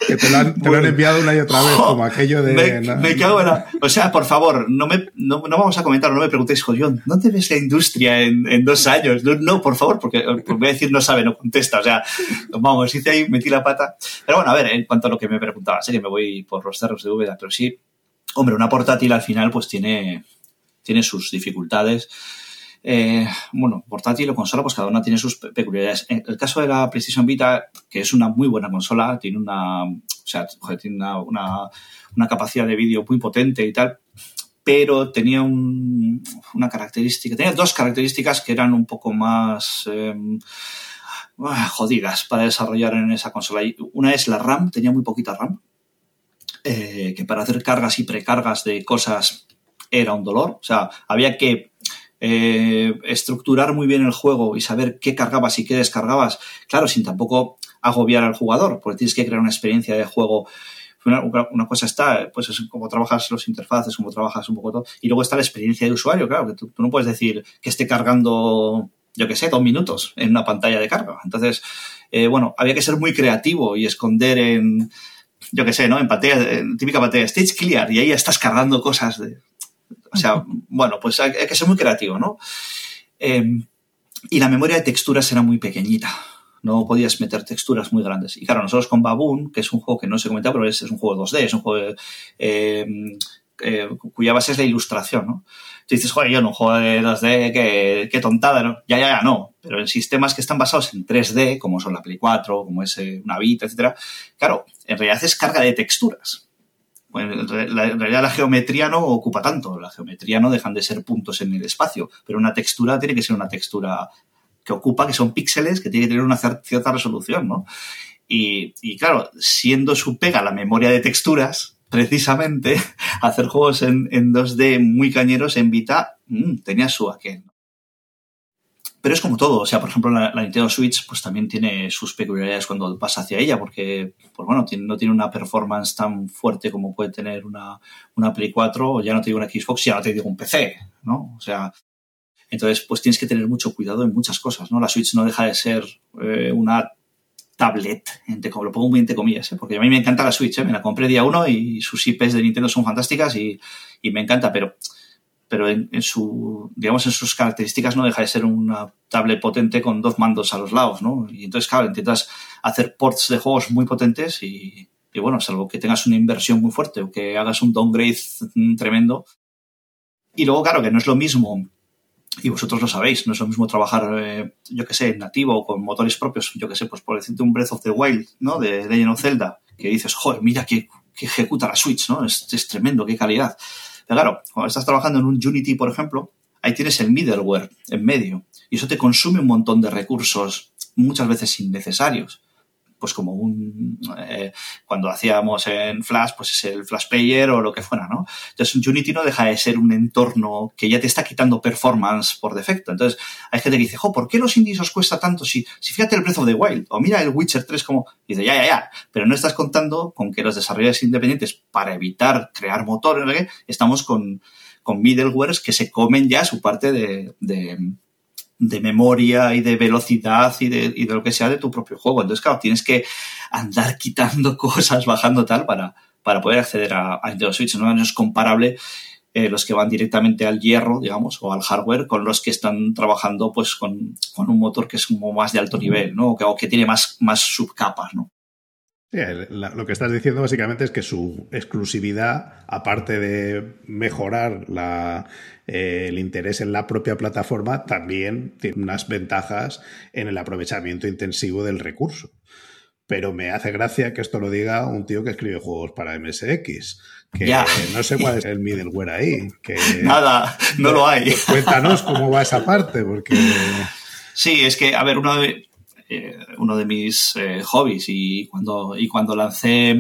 que te lo, han, te lo, han, enviado una y otra vez, como aquello de... Me, no, me cago en la... O sea, por favor, no, me, no, no vamos a comentar, no me preguntéis, Jodión, ¿dónde ves la industria en, en dos años? No, no, por favor, porque, porque voy a decir no sabe, no contesta. O sea, vamos, hice ahí, metí la pata. Pero bueno, a ver, en cuanto a lo que me preguntaba, sé que me voy por los cerros de Úbeda, pero sí, hombre, una portátil al final pues tiene, tiene sus dificultades. Eh, bueno, portátil o consola, pues cada una tiene sus peculiaridades. En el caso de la PlayStation Vita, que es una muy buena consola, tiene una, o sea, tiene una, una, capacidad de vídeo muy potente y tal, pero tenía un, una característica, tenía dos características que eran un poco más eh, jodidas para desarrollar en esa consola. Una es la RAM, tenía muy poquita RAM, eh, que para hacer cargas y precargas de cosas era un dolor. O sea, había que eh, estructurar muy bien el juego y saber qué cargabas y qué descargabas, claro, sin tampoco agobiar al jugador, porque tienes que crear una experiencia de juego. Una, cosa está, pues es como trabajas los interfaces, como trabajas un poco todo, y luego está la experiencia de usuario, claro, que tú, no puedes decir que esté cargando yo que sé, dos minutos en una pantalla de carga. Entonces, eh, bueno, había que ser muy creativo y esconder en, yo que sé, ¿no? En pantalla, en típica pantalla stage clear y ahí estás cargando cosas de, o sea, bueno, pues hay, hay que ser muy creativo, ¿no? Eh, y la memoria de texturas era muy pequeñita. No podías meter texturas muy grandes. Y claro, nosotros con Baboon, que es un juego que no se comenta, pero es, es un juego 2D, es un juego de, eh, eh, cuya base es la ilustración, ¿no? Tú dices, joder, yo un juego de 2D, qué, qué tontada, ¿no? Ya, ya, ya, no. Pero en sistemas que están basados en 3D, como son la Play 4, como es una Vita, etcétera, claro, en realidad es carga de texturas. En realidad la geometría no ocupa tanto, la geometría no dejan de ser puntos en el espacio, pero una textura tiene que ser una textura que ocupa, que son píxeles, que tiene que tener una cierta resolución, ¿no? Y, y claro, siendo su pega la memoria de texturas, precisamente, (laughs) hacer juegos en, en 2D muy cañeros en Vita mmm, tenía su aquel. Pero es como todo, o sea, por ejemplo, la, Nintendo Switch pues también tiene sus peculiaridades cuando pasa hacia ella, porque, pues bueno, no tiene una performance tan fuerte como puede tener una, una Play 4, o ya no te digo una Xbox, ya no te digo un PC, ¿no? O sea, entonces, pues tienes que tener mucho cuidado en muchas cosas, ¿no? La Switch no deja de ser eh, una tablet, entre, lo pongo muy entre comillas, ¿eh? porque a mí me encanta la Switch, ¿eh? me la compré día uno y sus IPs de Nintendo son fantásticas y, y me encanta, pero pero en, en, su, digamos, en sus características no deja de ser una tablet potente con dos mandos a los lados, ¿no? Y entonces, claro, intentas hacer ports de juegos muy potentes y, bueno, salvo que tengas una inversión muy fuerte o que hagas un downgrade tremendo. Y luego, claro, que no es lo mismo y vosotros lo sabéis, no es lo mismo trabajar, eh, yo que sé, en nativo o con motores propios, yo que sé, pues por decirte un Breath of the Wild, ¿no? De Legend of Zelda, que dices, joder, mira que, que ejecuta la Switch, ¿no? Es, tremendo, qué calidad. Pero claro, cuando estás trabajando en un Unity, por ejemplo, ahí tienes el middleware en medio y eso te consume un montón de recursos, muchas veces innecesarios pues como un eh, cuando hacíamos en Flash, pues es el Flash Player o lo que fuera, ¿no? Entonces Unity no deja de ser un entorno que ya te está quitando performance por defecto. Entonces hay gente que dice, jo, ¿por qué los indies os cuesta tanto? Si, si fíjate el Breath of the Wild o mira el Witcher 3 como dice, ya, ya, ya, pero no estás contando con que los desarrolladores independientes para evitar crear motores, estamos con con middlewares que se comen ya su parte de, de de memoria y de velocidad y de, y de, lo que sea de tu propio juego. Entonces, claro, tienes que andar (laughs) quitando cosas, bajando tal, para, para poder acceder a, a Nintendo Switch. No, es comparable eh, los que van directamente al hierro, digamos, o al hardware, con los que están trabajando pues con, con un motor que es como más de alto nivel, ¿no? O que, o que tiene más, más subcapas, ¿no? Lo que estás diciendo básicamente es que su exclusividad, aparte de mejorar la, eh, el interés en la propia plataforma, también tiene unas ventajas en el aprovechamiento intensivo del recurso. Pero me hace gracia que esto lo diga un tío que escribe juegos para MSX. Que no sé cuál es el middleware ahí. Que, Nada, no lo hay. Cuéntanos cómo va esa parte, porque. Sí, es que, a ver, uno de, eh, uno de mis eh, hobbies y cuando, y cuando lancé,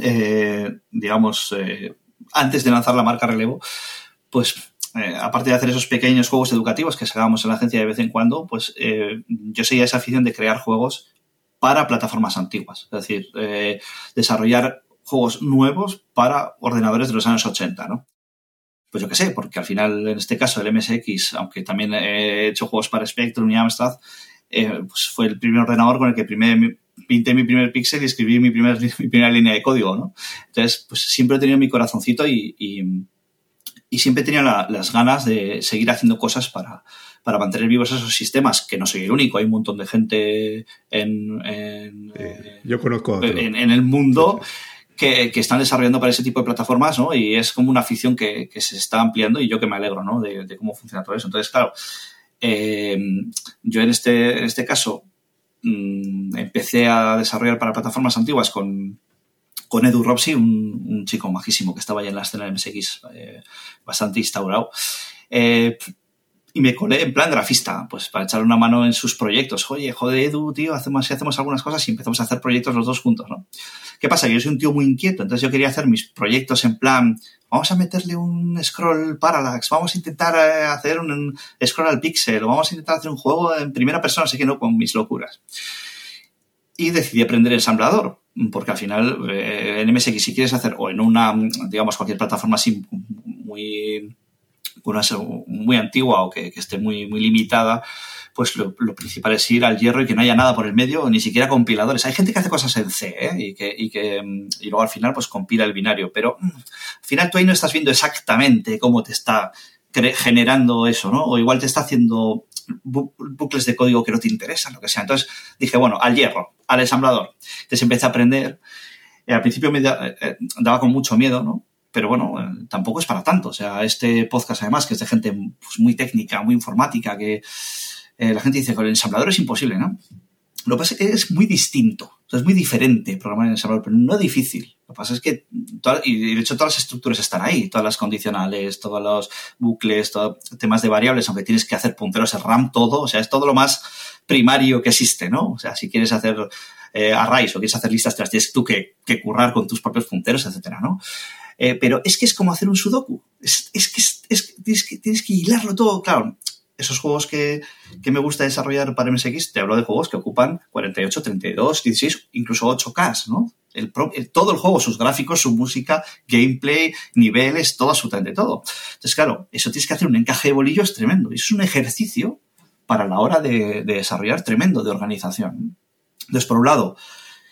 eh, digamos, antes de lanzar la marca Relevo, pues aparte de hacer esos pequeños juegos educativos que sacábamos en la agencia de vez en cuando, pues yo seguía esa afición de crear juegos para plataformas antiguas, es decir, desarrollar juegos nuevos para ordenadores de los años 80, ¿no? Pues yo qué sé, porque al final, en este caso, el MSX, aunque también he hecho juegos para Spectrum y Amstrad, eh, pues fue el primer ordenador con el que primer, pinté mi primer píxel y escribí mi, primer, (laughs) mi primera línea de código, ¿no? Entonces, pues siempre he tenido mi corazoncito y, y, siempre he tenido las ganas de seguir haciendo cosas para, para mantener vivos esos sistemas, que no soy el único, hay un montón de gente en, en yo conozco en, el mundo que, que, están desarrollando para ese tipo de plataformas, ¿no? Y es como una afición que, que se está ampliando y yo que me alegro, ¿no? De, de, cómo funciona todo eso. Entonces, claro, eh, yo en este, este caso mm, empecé a desarrollar para plataformas antiguas con, con Edu Robsi, un, chico majísimo que estaba ya en la escena de MSX eh, bastante instaurado. Eh, y me colé en plan grafista, pues para echarle una mano en sus proyectos. Oye, joder, Edu, tío, hacemos, hacemos algunas cosas y empezamos a hacer proyectos los dos juntos, ¿no? ¿Qué pasa? Yo soy un tío muy inquieto, entonces yo quería hacer mis proyectos en plan, vamos a meterle un scroll parallax, vamos a intentar eh, hacer un scroll al pixel, o vamos a intentar hacer un juego en primera persona, así que no con mis locuras. Y decidí aprender el ensamblador, porque al final eh, en MSX si quieres hacer, o en una, digamos, cualquier plataforma así muy, muy antigua o que, que esté muy, muy limitada, pues lo, principal es ir al hierro y que no haya nada por el medio, ni siquiera compiladores. Hay gente que hace cosas en C ¿eh? y, que, y, que, mm, y luego al final pues compila el binario, pero mm, al final tú ahí no estás viendo exactamente cómo te está generando eso, ¿no? O igual te está haciendo bucles de código que no te interesan, lo que sea. Entonces dije, bueno, al hierro, al ensamblador. Entonces empecé a aprender. Eh, al principio me eh, daba con mucho miedo, ¿no? Pero bueno, tampoco es para tanto. O sea, este podcast además, que es de gente pues, muy técnica, muy informática, que eh, la gente dice con el ensamblador es imposible, ¿no? Lo que pasa es que es muy distinto, es muy diferente programar en ensamblador, pero no difícil. Lo que pasa es que, y de hecho todas las estructuras están ahí, todas las condicionales, todos los bucles, todo, temas de variables, aunque tienes que hacer punteros el RAM, todo, o sea, es todo lo más primario que existe, ¿no? O sea, si quieres hacer eh, arrays o quieres hacer listas, te tienes tú que, que currar con tus propios punteros, etcétera, ¿no? Eh, pero es que es como hacer un sudoku. Es, es que, es, tienes que tienes que hilarlo todo. Claro, esos juegos que, me gusta desarrollar para MSX, te hablo de juegos que ocupan 48, 32, 16, incluso 8K, ¿no? El, todo el juego, sus gráficos, su música, gameplay, niveles, todo, absolutamente todo. Entonces, claro, eso tienes que hacer un encaje de bolillos tremendo. Y es un ejercicio para la hora de, desarrollar tremendo de organización. Entonces, por un lado,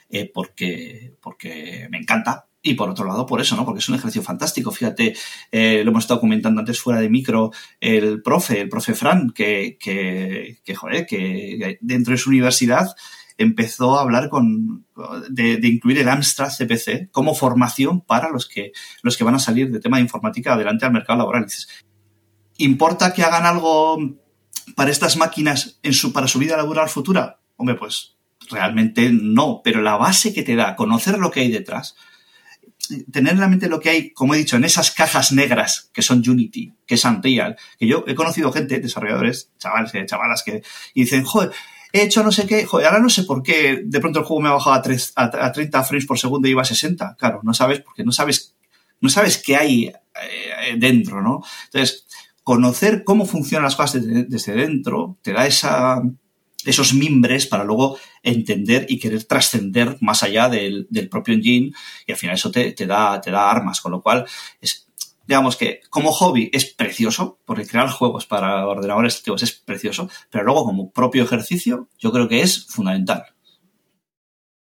eh, porque, porque me encanta, y por otro lado, por eso, ¿no? Porque es un ejercicio fantástico. Fíjate, eh, lo hemos estado comentando antes fuera de micro, el profe, el profe Fran, que, que, que joder, que dentro de su universidad empezó a hablar con, de, incluir el Amstrad CPC como formación para los que, los que van a salir de tema de informática adelante al mercado laboral. dices, ¿importa que hagan algo para estas máquinas en su, para su vida laboral futura? Hombre, pues realmente no, pero la base que te da, conocer lo que hay detrás, tener en la mente lo que hay, como he dicho, en esas cajas negras que son Unity, que es Unreal, que yo he conocido gente, desarrolladores, chavales, eh, chavalas, que dicen, joder, he hecho no sé qué, joder, ahora no sé por qué de pronto el juego me ha bajado a, a, 30 frames por segundo y iba a 60. Claro, no sabes, porque no sabes, no sabes qué hay eh, dentro, ¿no? Entonces, conocer cómo funcionan las cosas desde dentro te da esa, esos mimbres para luego entender y querer trascender más allá del, propio engine y al final eso te, da, te da armas, con lo cual es, digamos que como hobby es precioso, porque crear juegos para ordenadores activos es precioso, pero luego como propio ejercicio yo creo que es fundamental.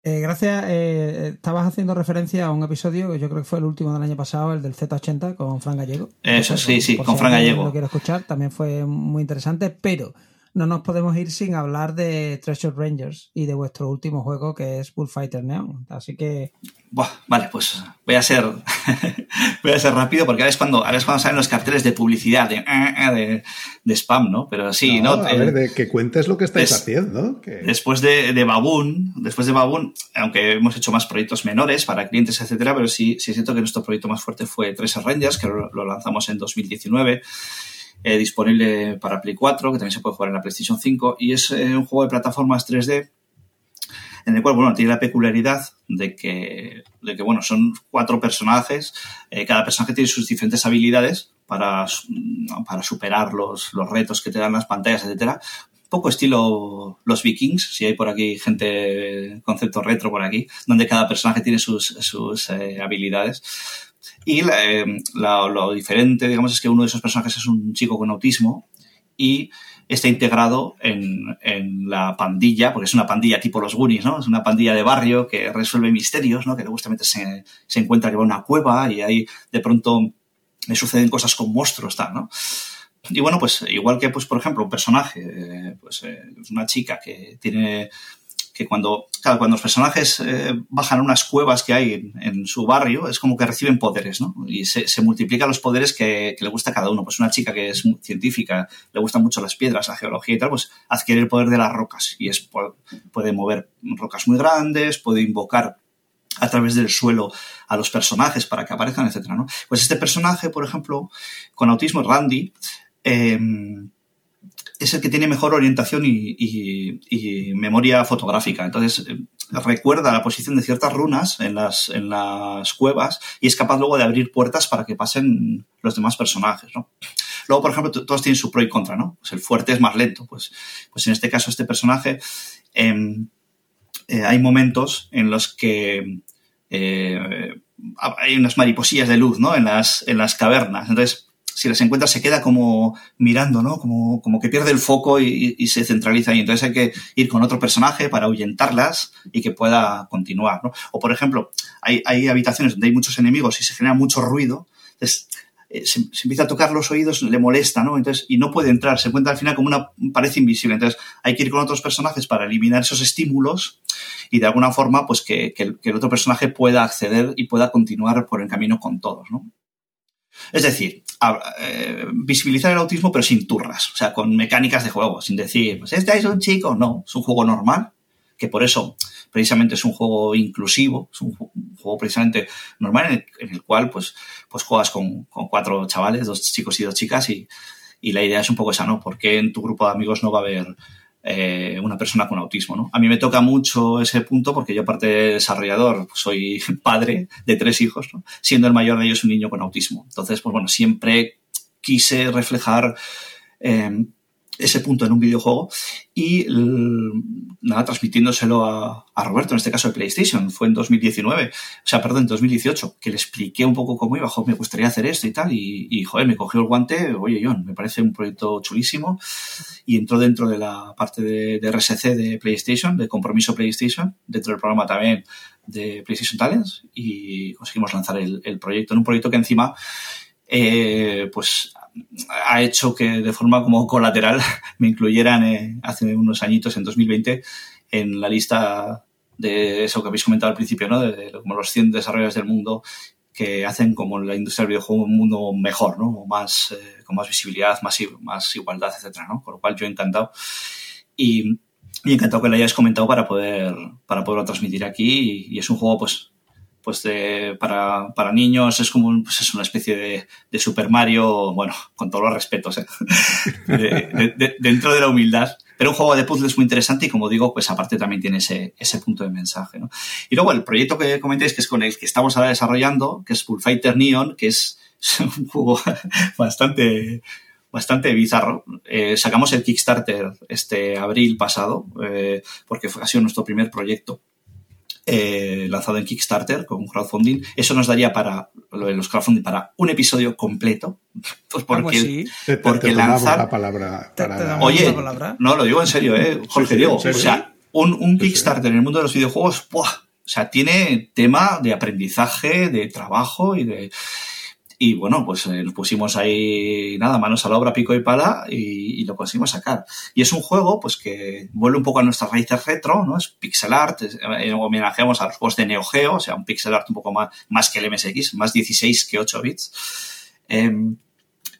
Eh, gracias. Eh, estabas haciendo referencia a un episodio que yo creo que fue el último del año pasado, el del Z80 con Fran Gallego. Eso, sí, sí, con Fran Gallego. Lo quiero escuchar, también fue muy interesante, pero no nos podemos ir sin hablar de Treasure Rangers y de vuestro último juego que es Bullfighter Neon. Así que. vale, pues voy a ser (laughs) voy a ser rápido porque ahora es cuando, ahora es cuando salen los carteles de publicidad, de, eh, de, spam, ¿no? Pero sí, ¿no? a ver, de que cuentes lo que estáis haciendo. Después de, de Baboon, después de Baboon, aunque hemos hecho más proyectos menores para clientes, etcétera, pero sí, sí siento que nuestro proyecto más fuerte fue Treasure Rangers, que lo, lo lanzamos en 2019. Eh, disponible para Play 4, que también se puede jugar en la PlayStation 5, y es eh, un juego de plataformas 3D en el cual, bueno, tiene la peculiaridad de que, de que bueno, son cuatro personajes, eh, cada personaje tiene sus diferentes habilidades para, para superar los, los retos que te dan las pantallas, etcétera. Poco estilo los vikings, si hay por aquí gente, concepto retro por aquí, donde cada personaje tiene sus, sus habilidades. Y eh, lo diferente, digamos, es que uno de esos personajes es un chico con autismo y está integrado en, en, la pandilla, porque es una pandilla tipo los Goonies, ¿no? Es una pandilla de barrio que resuelve misterios, ¿no? Que justamente se, se encuentra que va a una cueva y ahí de pronto le suceden cosas con monstruos, tal, ¿no? Y bueno, pues igual que, pues, por ejemplo, un personaje, eh, pues eh, una chica que tiene que cuando, claro, cuando los personajes eh, bajan a unas cuevas que hay en, su barrio, es como que reciben poderes, ¿no? Y se, se multiplican los poderes que, le gusta a cada uno. Pues una chica que es científica, le gustan mucho las piedras, la geología y tal, pues adquiere el poder de las rocas y es, puede mover rocas muy grandes, puede invocar a través del suelo a los personajes para que aparezcan, etcétera, ¿no? Pues este personaje, por ejemplo, con autismo, Randy, eh, es el que tiene mejor orientación y, memoria fotográfica. Entonces, eh, recuerda la posición de ciertas runas en las, cuevas y es capaz luego de abrir puertas para que pasen los demás personajes, ¿no? Luego, por ejemplo, todos tienen su pro y contra, ¿no? Pues el fuerte es más lento. Pues, pues en este caso, este personaje, em, eh, hay momentos en los que eh, hay unas mariposillas de luz, ¿no? En las, en las cavernas. Entonces, si las encuentra se queda como mirando, ¿no? Como, como que pierde el foco y, se centraliza ahí. Entonces hay que ir con otro personaje para ahuyentarlas y que pueda continuar, ¿no? O por ejemplo, hay, hay habitaciones donde hay muchos enemigos y se genera mucho ruido. Entonces, eh, se, empieza a tocar los oídos, le molesta, ¿no? Entonces, y no puede entrar, se encuentra al final como una pared invisible. Entonces, hay que ir con otros personajes para eliminar esos estímulos y de alguna forma, pues que, que, el, que el otro personaje pueda acceder y pueda continuar por el camino con todos, ¿no? Es decir, eh, visibilizar el autismo pero sin turras, o sea, con mecánicas de juego, sin decir, pues este es un chico, no, es un juego normal, que por eso precisamente es un juego inclusivo, es un, juego precisamente normal en el, cual pues, pues juegas con, con, cuatro chavales, dos chicos y dos chicas y, y la idea es un poco esa, ¿no? Porque en tu grupo de amigos no va a haber eh, una persona con autismo. ¿no? A mí me toca mucho ese punto porque yo, aparte de desarrollador, soy (laughs) padre de tres hijos, ¿no? siendo el mayor de ellos un niño con autismo. Entonces, pues bueno, siempre quise reflejar eh, ese punto en un videojuego y nada, transmitiéndoselo a, a, Roberto, en este caso de PlayStation, fue en 2019, o sea, perdón, en 2018, que le expliqué un poco cómo iba, joder, me gustaría hacer esto y tal, y, y, joder, me cogió el guante, oye, John, me parece un proyecto chulísimo, y entró dentro de la parte de, RSC de PlayStation, de compromiso PlayStation, dentro del programa también de PlayStation Talents, y conseguimos lanzar el, el proyecto, en un proyecto que encima, eh, pues ha hecho que de forma como colateral (laughs) me incluyeran eh, hace unos añitos, en 2020, en la lista de eso que habéis comentado al principio, ¿no? De, como los 100 desarrolladores del mundo que hacen como la industria del videojuego un mundo mejor, ¿no? más, eh, con más visibilidad, más, más igualdad, etcétera, ¿no? Con lo cual yo encantado. Y, y encantado que lo hayáis comentado para poder, para poderlo transmitir aquí. Y, y es un juego, pues, pues de, para, para, niños es como pues es una especie de, de, Super Mario, bueno, con todos los respetos, ¿eh? (laughs) de, de, dentro de la humildad. Pero un juego de puzzles muy interesante y como digo, pues aparte también tiene ese, ese punto de mensaje. ¿no? Y luego el proyecto que comentéis, que es con el que estamos ahora desarrollando, que es Bullfighter Neon, que es (laughs) un juego (laughs) bastante, bastante bizarro. Eh, sacamos el Kickstarter este abril pasado, eh, porque fue, ha sido nuestro primer proyecto eh, lanzado en Kickstarter con crowdfunding. Eso nos daría para los crowdfunding para un episodio completo. (laughs) Pues porque, porque lanzar. La palabra Oye, no lo digo en serio, eh, Jorge Diego. O sea, un, un Kickstarter en el mundo de los videojuegos, ¡buah! o sea, tiene tema de aprendizaje, de trabajo y de y bueno, pues eh, nos pusimos ahí, nada, manos a la obra, pico y pala, y, lo conseguimos sacar. Y es un juego, pues que vuelve un poco a nuestras raíces retro, ¿no? Es pixel art, eh, homenajeamos a los juegos de Neo Geo, o sea, un pixel art un poco más, más que el MSX, más 16 que 8 bits. Em,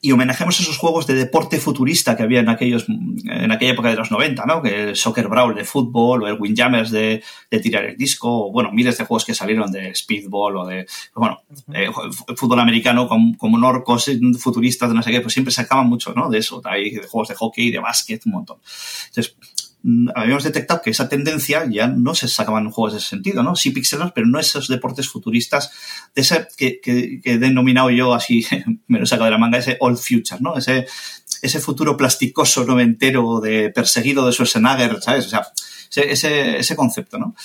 y homenajemos esos juegos de deporte futurista que había en aquellos en aquella época de los 90, ¿no? Que el Soccer Brawl de fútbol o el Windjammers de, de tirar el disco, o, bueno, miles de juegos que salieron de Speedball o de, bueno, eh, fútbol americano como, como norcos futuristas de no sé qué, pues siempre sacaban mucho, ¿no? De eso, hay de juegos de hockey, de básquet, un montón. Entonces, habíamos detectado que esa tendencia ya no se sacaban juegos de ese sentido, ¿no? Sí pixelos, pero no esos deportes futuristas de ese que, he denominado yo así, (laughs) me lo he sacado de la manga, ese old future, ¿no? Ese, ese futuro plasticoso noventero de perseguido de Schwarzenegger, ¿sabes? O sea, ese, ese, concepto, ¿no?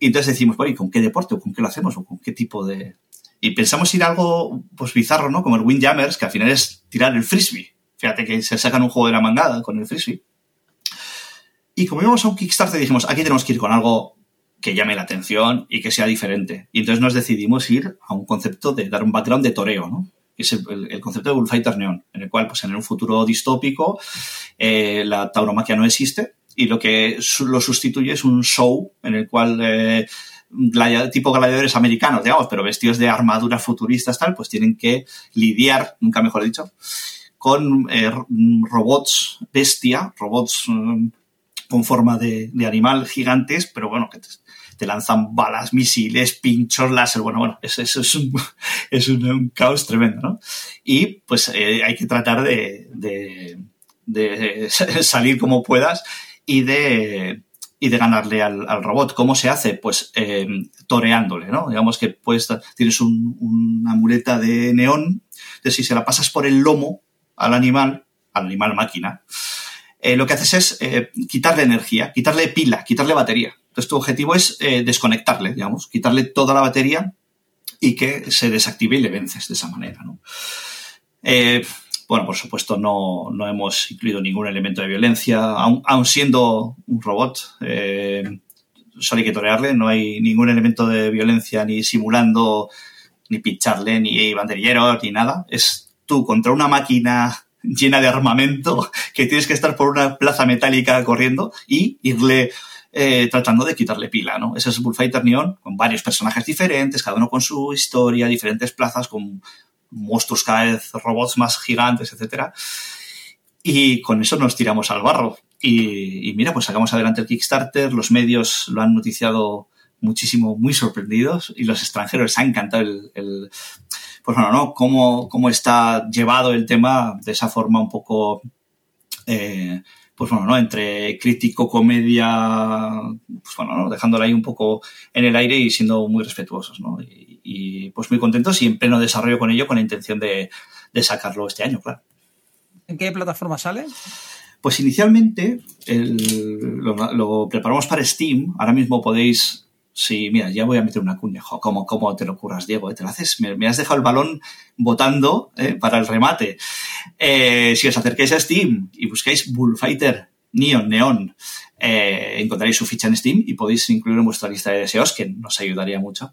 Y entonces decimos, ¿y con qué deporte? ¿O con qué lo hacemos? ¿O con qué tipo de...? Y pensamos ir a algo, pues, bizarro, ¿no? Como el Windjammers, que al final es tirar el frisbee. Fíjate que se sacan un juego de la mangada con el frisbee. Y como íbamos a un Kickstarter, dijimos, aquí tenemos que ir con algo que llame la atención y que sea diferente. Y entonces nos decidimos ir a un concepto de dar un background de toreo, ¿no? Que es el, concepto de Bullfighter Neon, en el cual, pues en un futuro distópico, eh, la tauromaquia no existe y lo que lo sustituye es un show en el cual eh, tipo gladiadores americanos, digamos, pero vestidos de armaduras futuristas, tal, pues tienen que lidiar, nunca mejor dicho, con eh, robots bestia, robots mm, con forma de, animal gigantes, pero bueno, te, lanzan balas, misiles, pinchos, láser. Bueno, bueno, eso, es, un, (laughs) es un, caos tremendo, ¿no? Y pues eh, hay que tratar de, de, (laughs) salir como puedas y de, y de ganarle al, robot. ¿Cómo se hace? Pues eh, toreándole, ¿no? Digamos que puedes, tienes una muleta de neón, entonces si se la pasas por el lomo al animal, al animal máquina, eh, lo que haces es eh, quitarle energía, quitarle pila, quitarle batería. Entonces tu objetivo es eh, desconectarle, digamos, quitarle toda la batería y que se desactive y le vences de esa manera. ¿no? bueno, por supuesto no, hemos incluido ningún elemento de violencia, aun, siendo un robot. solo hay que torearle, no hay ningún elemento de violencia ni simulando, ni pincharle, ni banderilleros, ni nada. Es tú contra una máquina llena de armamento que tienes que estar por una plaza metálica corriendo y irle eh, tratando de quitarle pila, ¿no? Ese es Bullfighter Neon, con varios personajes diferentes, cada uno con su historia, diferentes plazas, con monstruos cada vez, robots más gigantes, etcétera. Y con eso nos tiramos al barro. Y, mira, pues sacamos adelante el Kickstarter, los medios lo han noticiado muchísimo, muy sorprendidos, y los extranjeros les ha encantado el pues bueno, ¿no? Cómo, cómo está llevado el tema de esa forma un poco, eh, pues bueno, ¿no? Entre crítico, comedia, pues bueno, ¿no? Dejándola ahí un poco en el aire y siendo muy respetuosos, ¿no? Y, pues muy contentos y en pleno desarrollo con ello, con la intención de, sacarlo este año, claro. ¿En qué plataforma sale? Pues inicialmente lo, lo, preparamos para Steam. Ahora mismo podéis Sí, mira, ya voy a meter una cuña. ¿Cómo, cómo te lo curas, Diego? ¿Eh? ¿Te lo haces? Me, has dejado el balón votando ¿eh? para el remate. Eh, si os acerquáis a Steam y buscáis Bullfighter Neon Neon, encontraréis su ficha en Steam y podéis incluir en vuestra lista de deseos, que nos ayudaría mucho.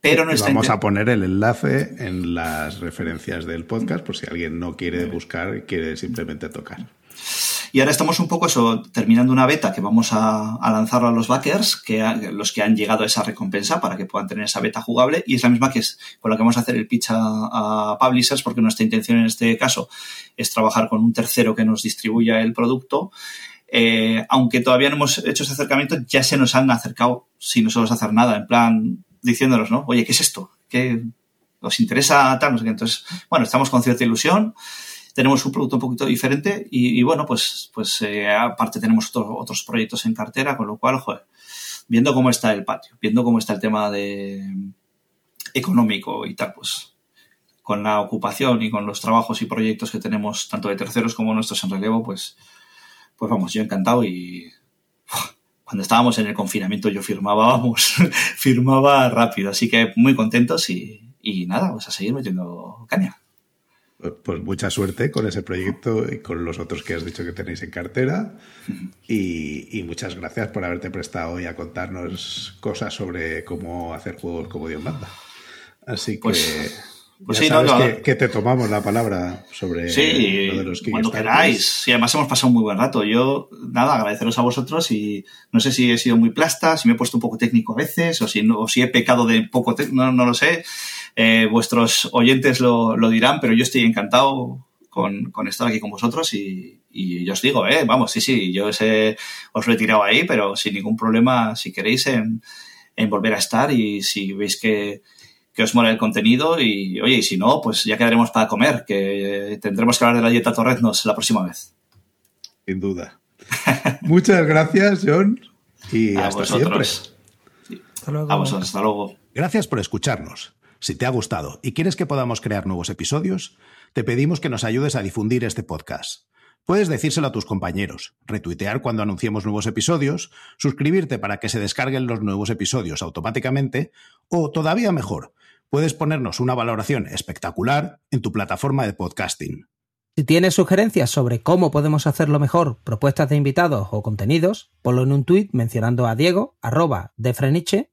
Pero no está Vamos a poner el enlace en las referencias del podcast por si alguien no quiere buscar y quiere simplemente tocar. Y ahora estamos un poco eso, terminando una beta que vamos a, lanzarlo a los backers, que los que han llegado a esa recompensa para que puedan tener esa beta jugable. Y es la misma que es con la que vamos a hacer el pitch a, publishers, porque nuestra intención en este caso es trabajar con un tercero que nos distribuya el producto. Eh, aunque todavía no hemos hecho ese acercamiento, ya se nos han acercado sin nosotros hacer nada, en plan diciéndonos, ¿no? Oye, ¿qué es esto? ¿Qué os interesa tal? Entonces, bueno, estamos con cierta ilusión tenemos un producto un poquito diferente y, bueno, pues, pues eh, aparte tenemos otros proyectos en cartera, con lo cual, joder, viendo cómo está el patio, viendo cómo está el tema de económico y tal, pues con la ocupación y con los trabajos y proyectos que tenemos, tanto de terceros como nuestros en relevo, pues, pues vamos, yo encantado y (laughs) cuando estábamos en el confinamiento yo firmaba, vamos, (laughs) firmaba rápido, así que muy contentos y, y nada, pues a seguir metiendo caña. Pues mucha suerte con ese proyecto y con los otros que has dicho que tenéis en cartera. (laughs) Y, muchas gracias por haberte prestado hoy a contarnos cosas sobre cómo hacer juegos como Dios manda. Así que. Pues, Pues Ya sí, no, sabes no, que, que te tomamos la palabra sobre Sí, lo de los cuando queráis. Y además hemos pasado un muy buen rato. Yo, nada, agradeceros a vosotros y no sé si he sido muy plasta, si me he puesto un poco técnico a veces o si, no, o si he pecado de poco técnico, no, no lo sé. Eh, vuestros oyentes lo, lo dirán, pero yo estoy encantado con, con estar aquí con vosotros y, y yo os digo, eh, vamos, sí, sí, yo ese, os lo he tirado ahí, pero sin ningún problema, si queréis, en, en volver a estar y si veis que, que os mola el contenido y, oye, y si no, pues ya quedaremos para comer, que tendremos que hablar de la dieta Torreznos la próxima vez. Sin duda. (laughs) Muchas gracias, John. Y a hasta siempre. vosotros. Hasta luego. A vosotros, hasta luego. Gracias por escucharnos. Si te ha gustado y quieres que podamos crear nuevos episodios, te pedimos que nos ayudes a difundir este podcast. Puedes decírselo a tus compañeros, retuitear cuando anunciemos nuevos episodios, suscribirte para que se descarguen los nuevos episodios automáticamente o, todavía mejor, puedes ponernos una valoración espectacular en tu plataforma de podcasting. Si tienes sugerencias sobre cómo podemos hacerlo mejor, propuestas de invitados o contenidos, ponlo en un tuit mencionando a Diego, arroba de Freniche,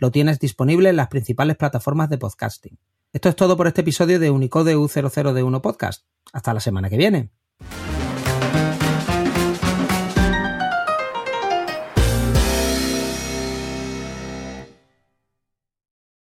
Lo tienes disponible en las principales plataformas de podcasting. Esto es todo por este episodio de Unicode U00D1 Podcast. Hasta la semana que viene.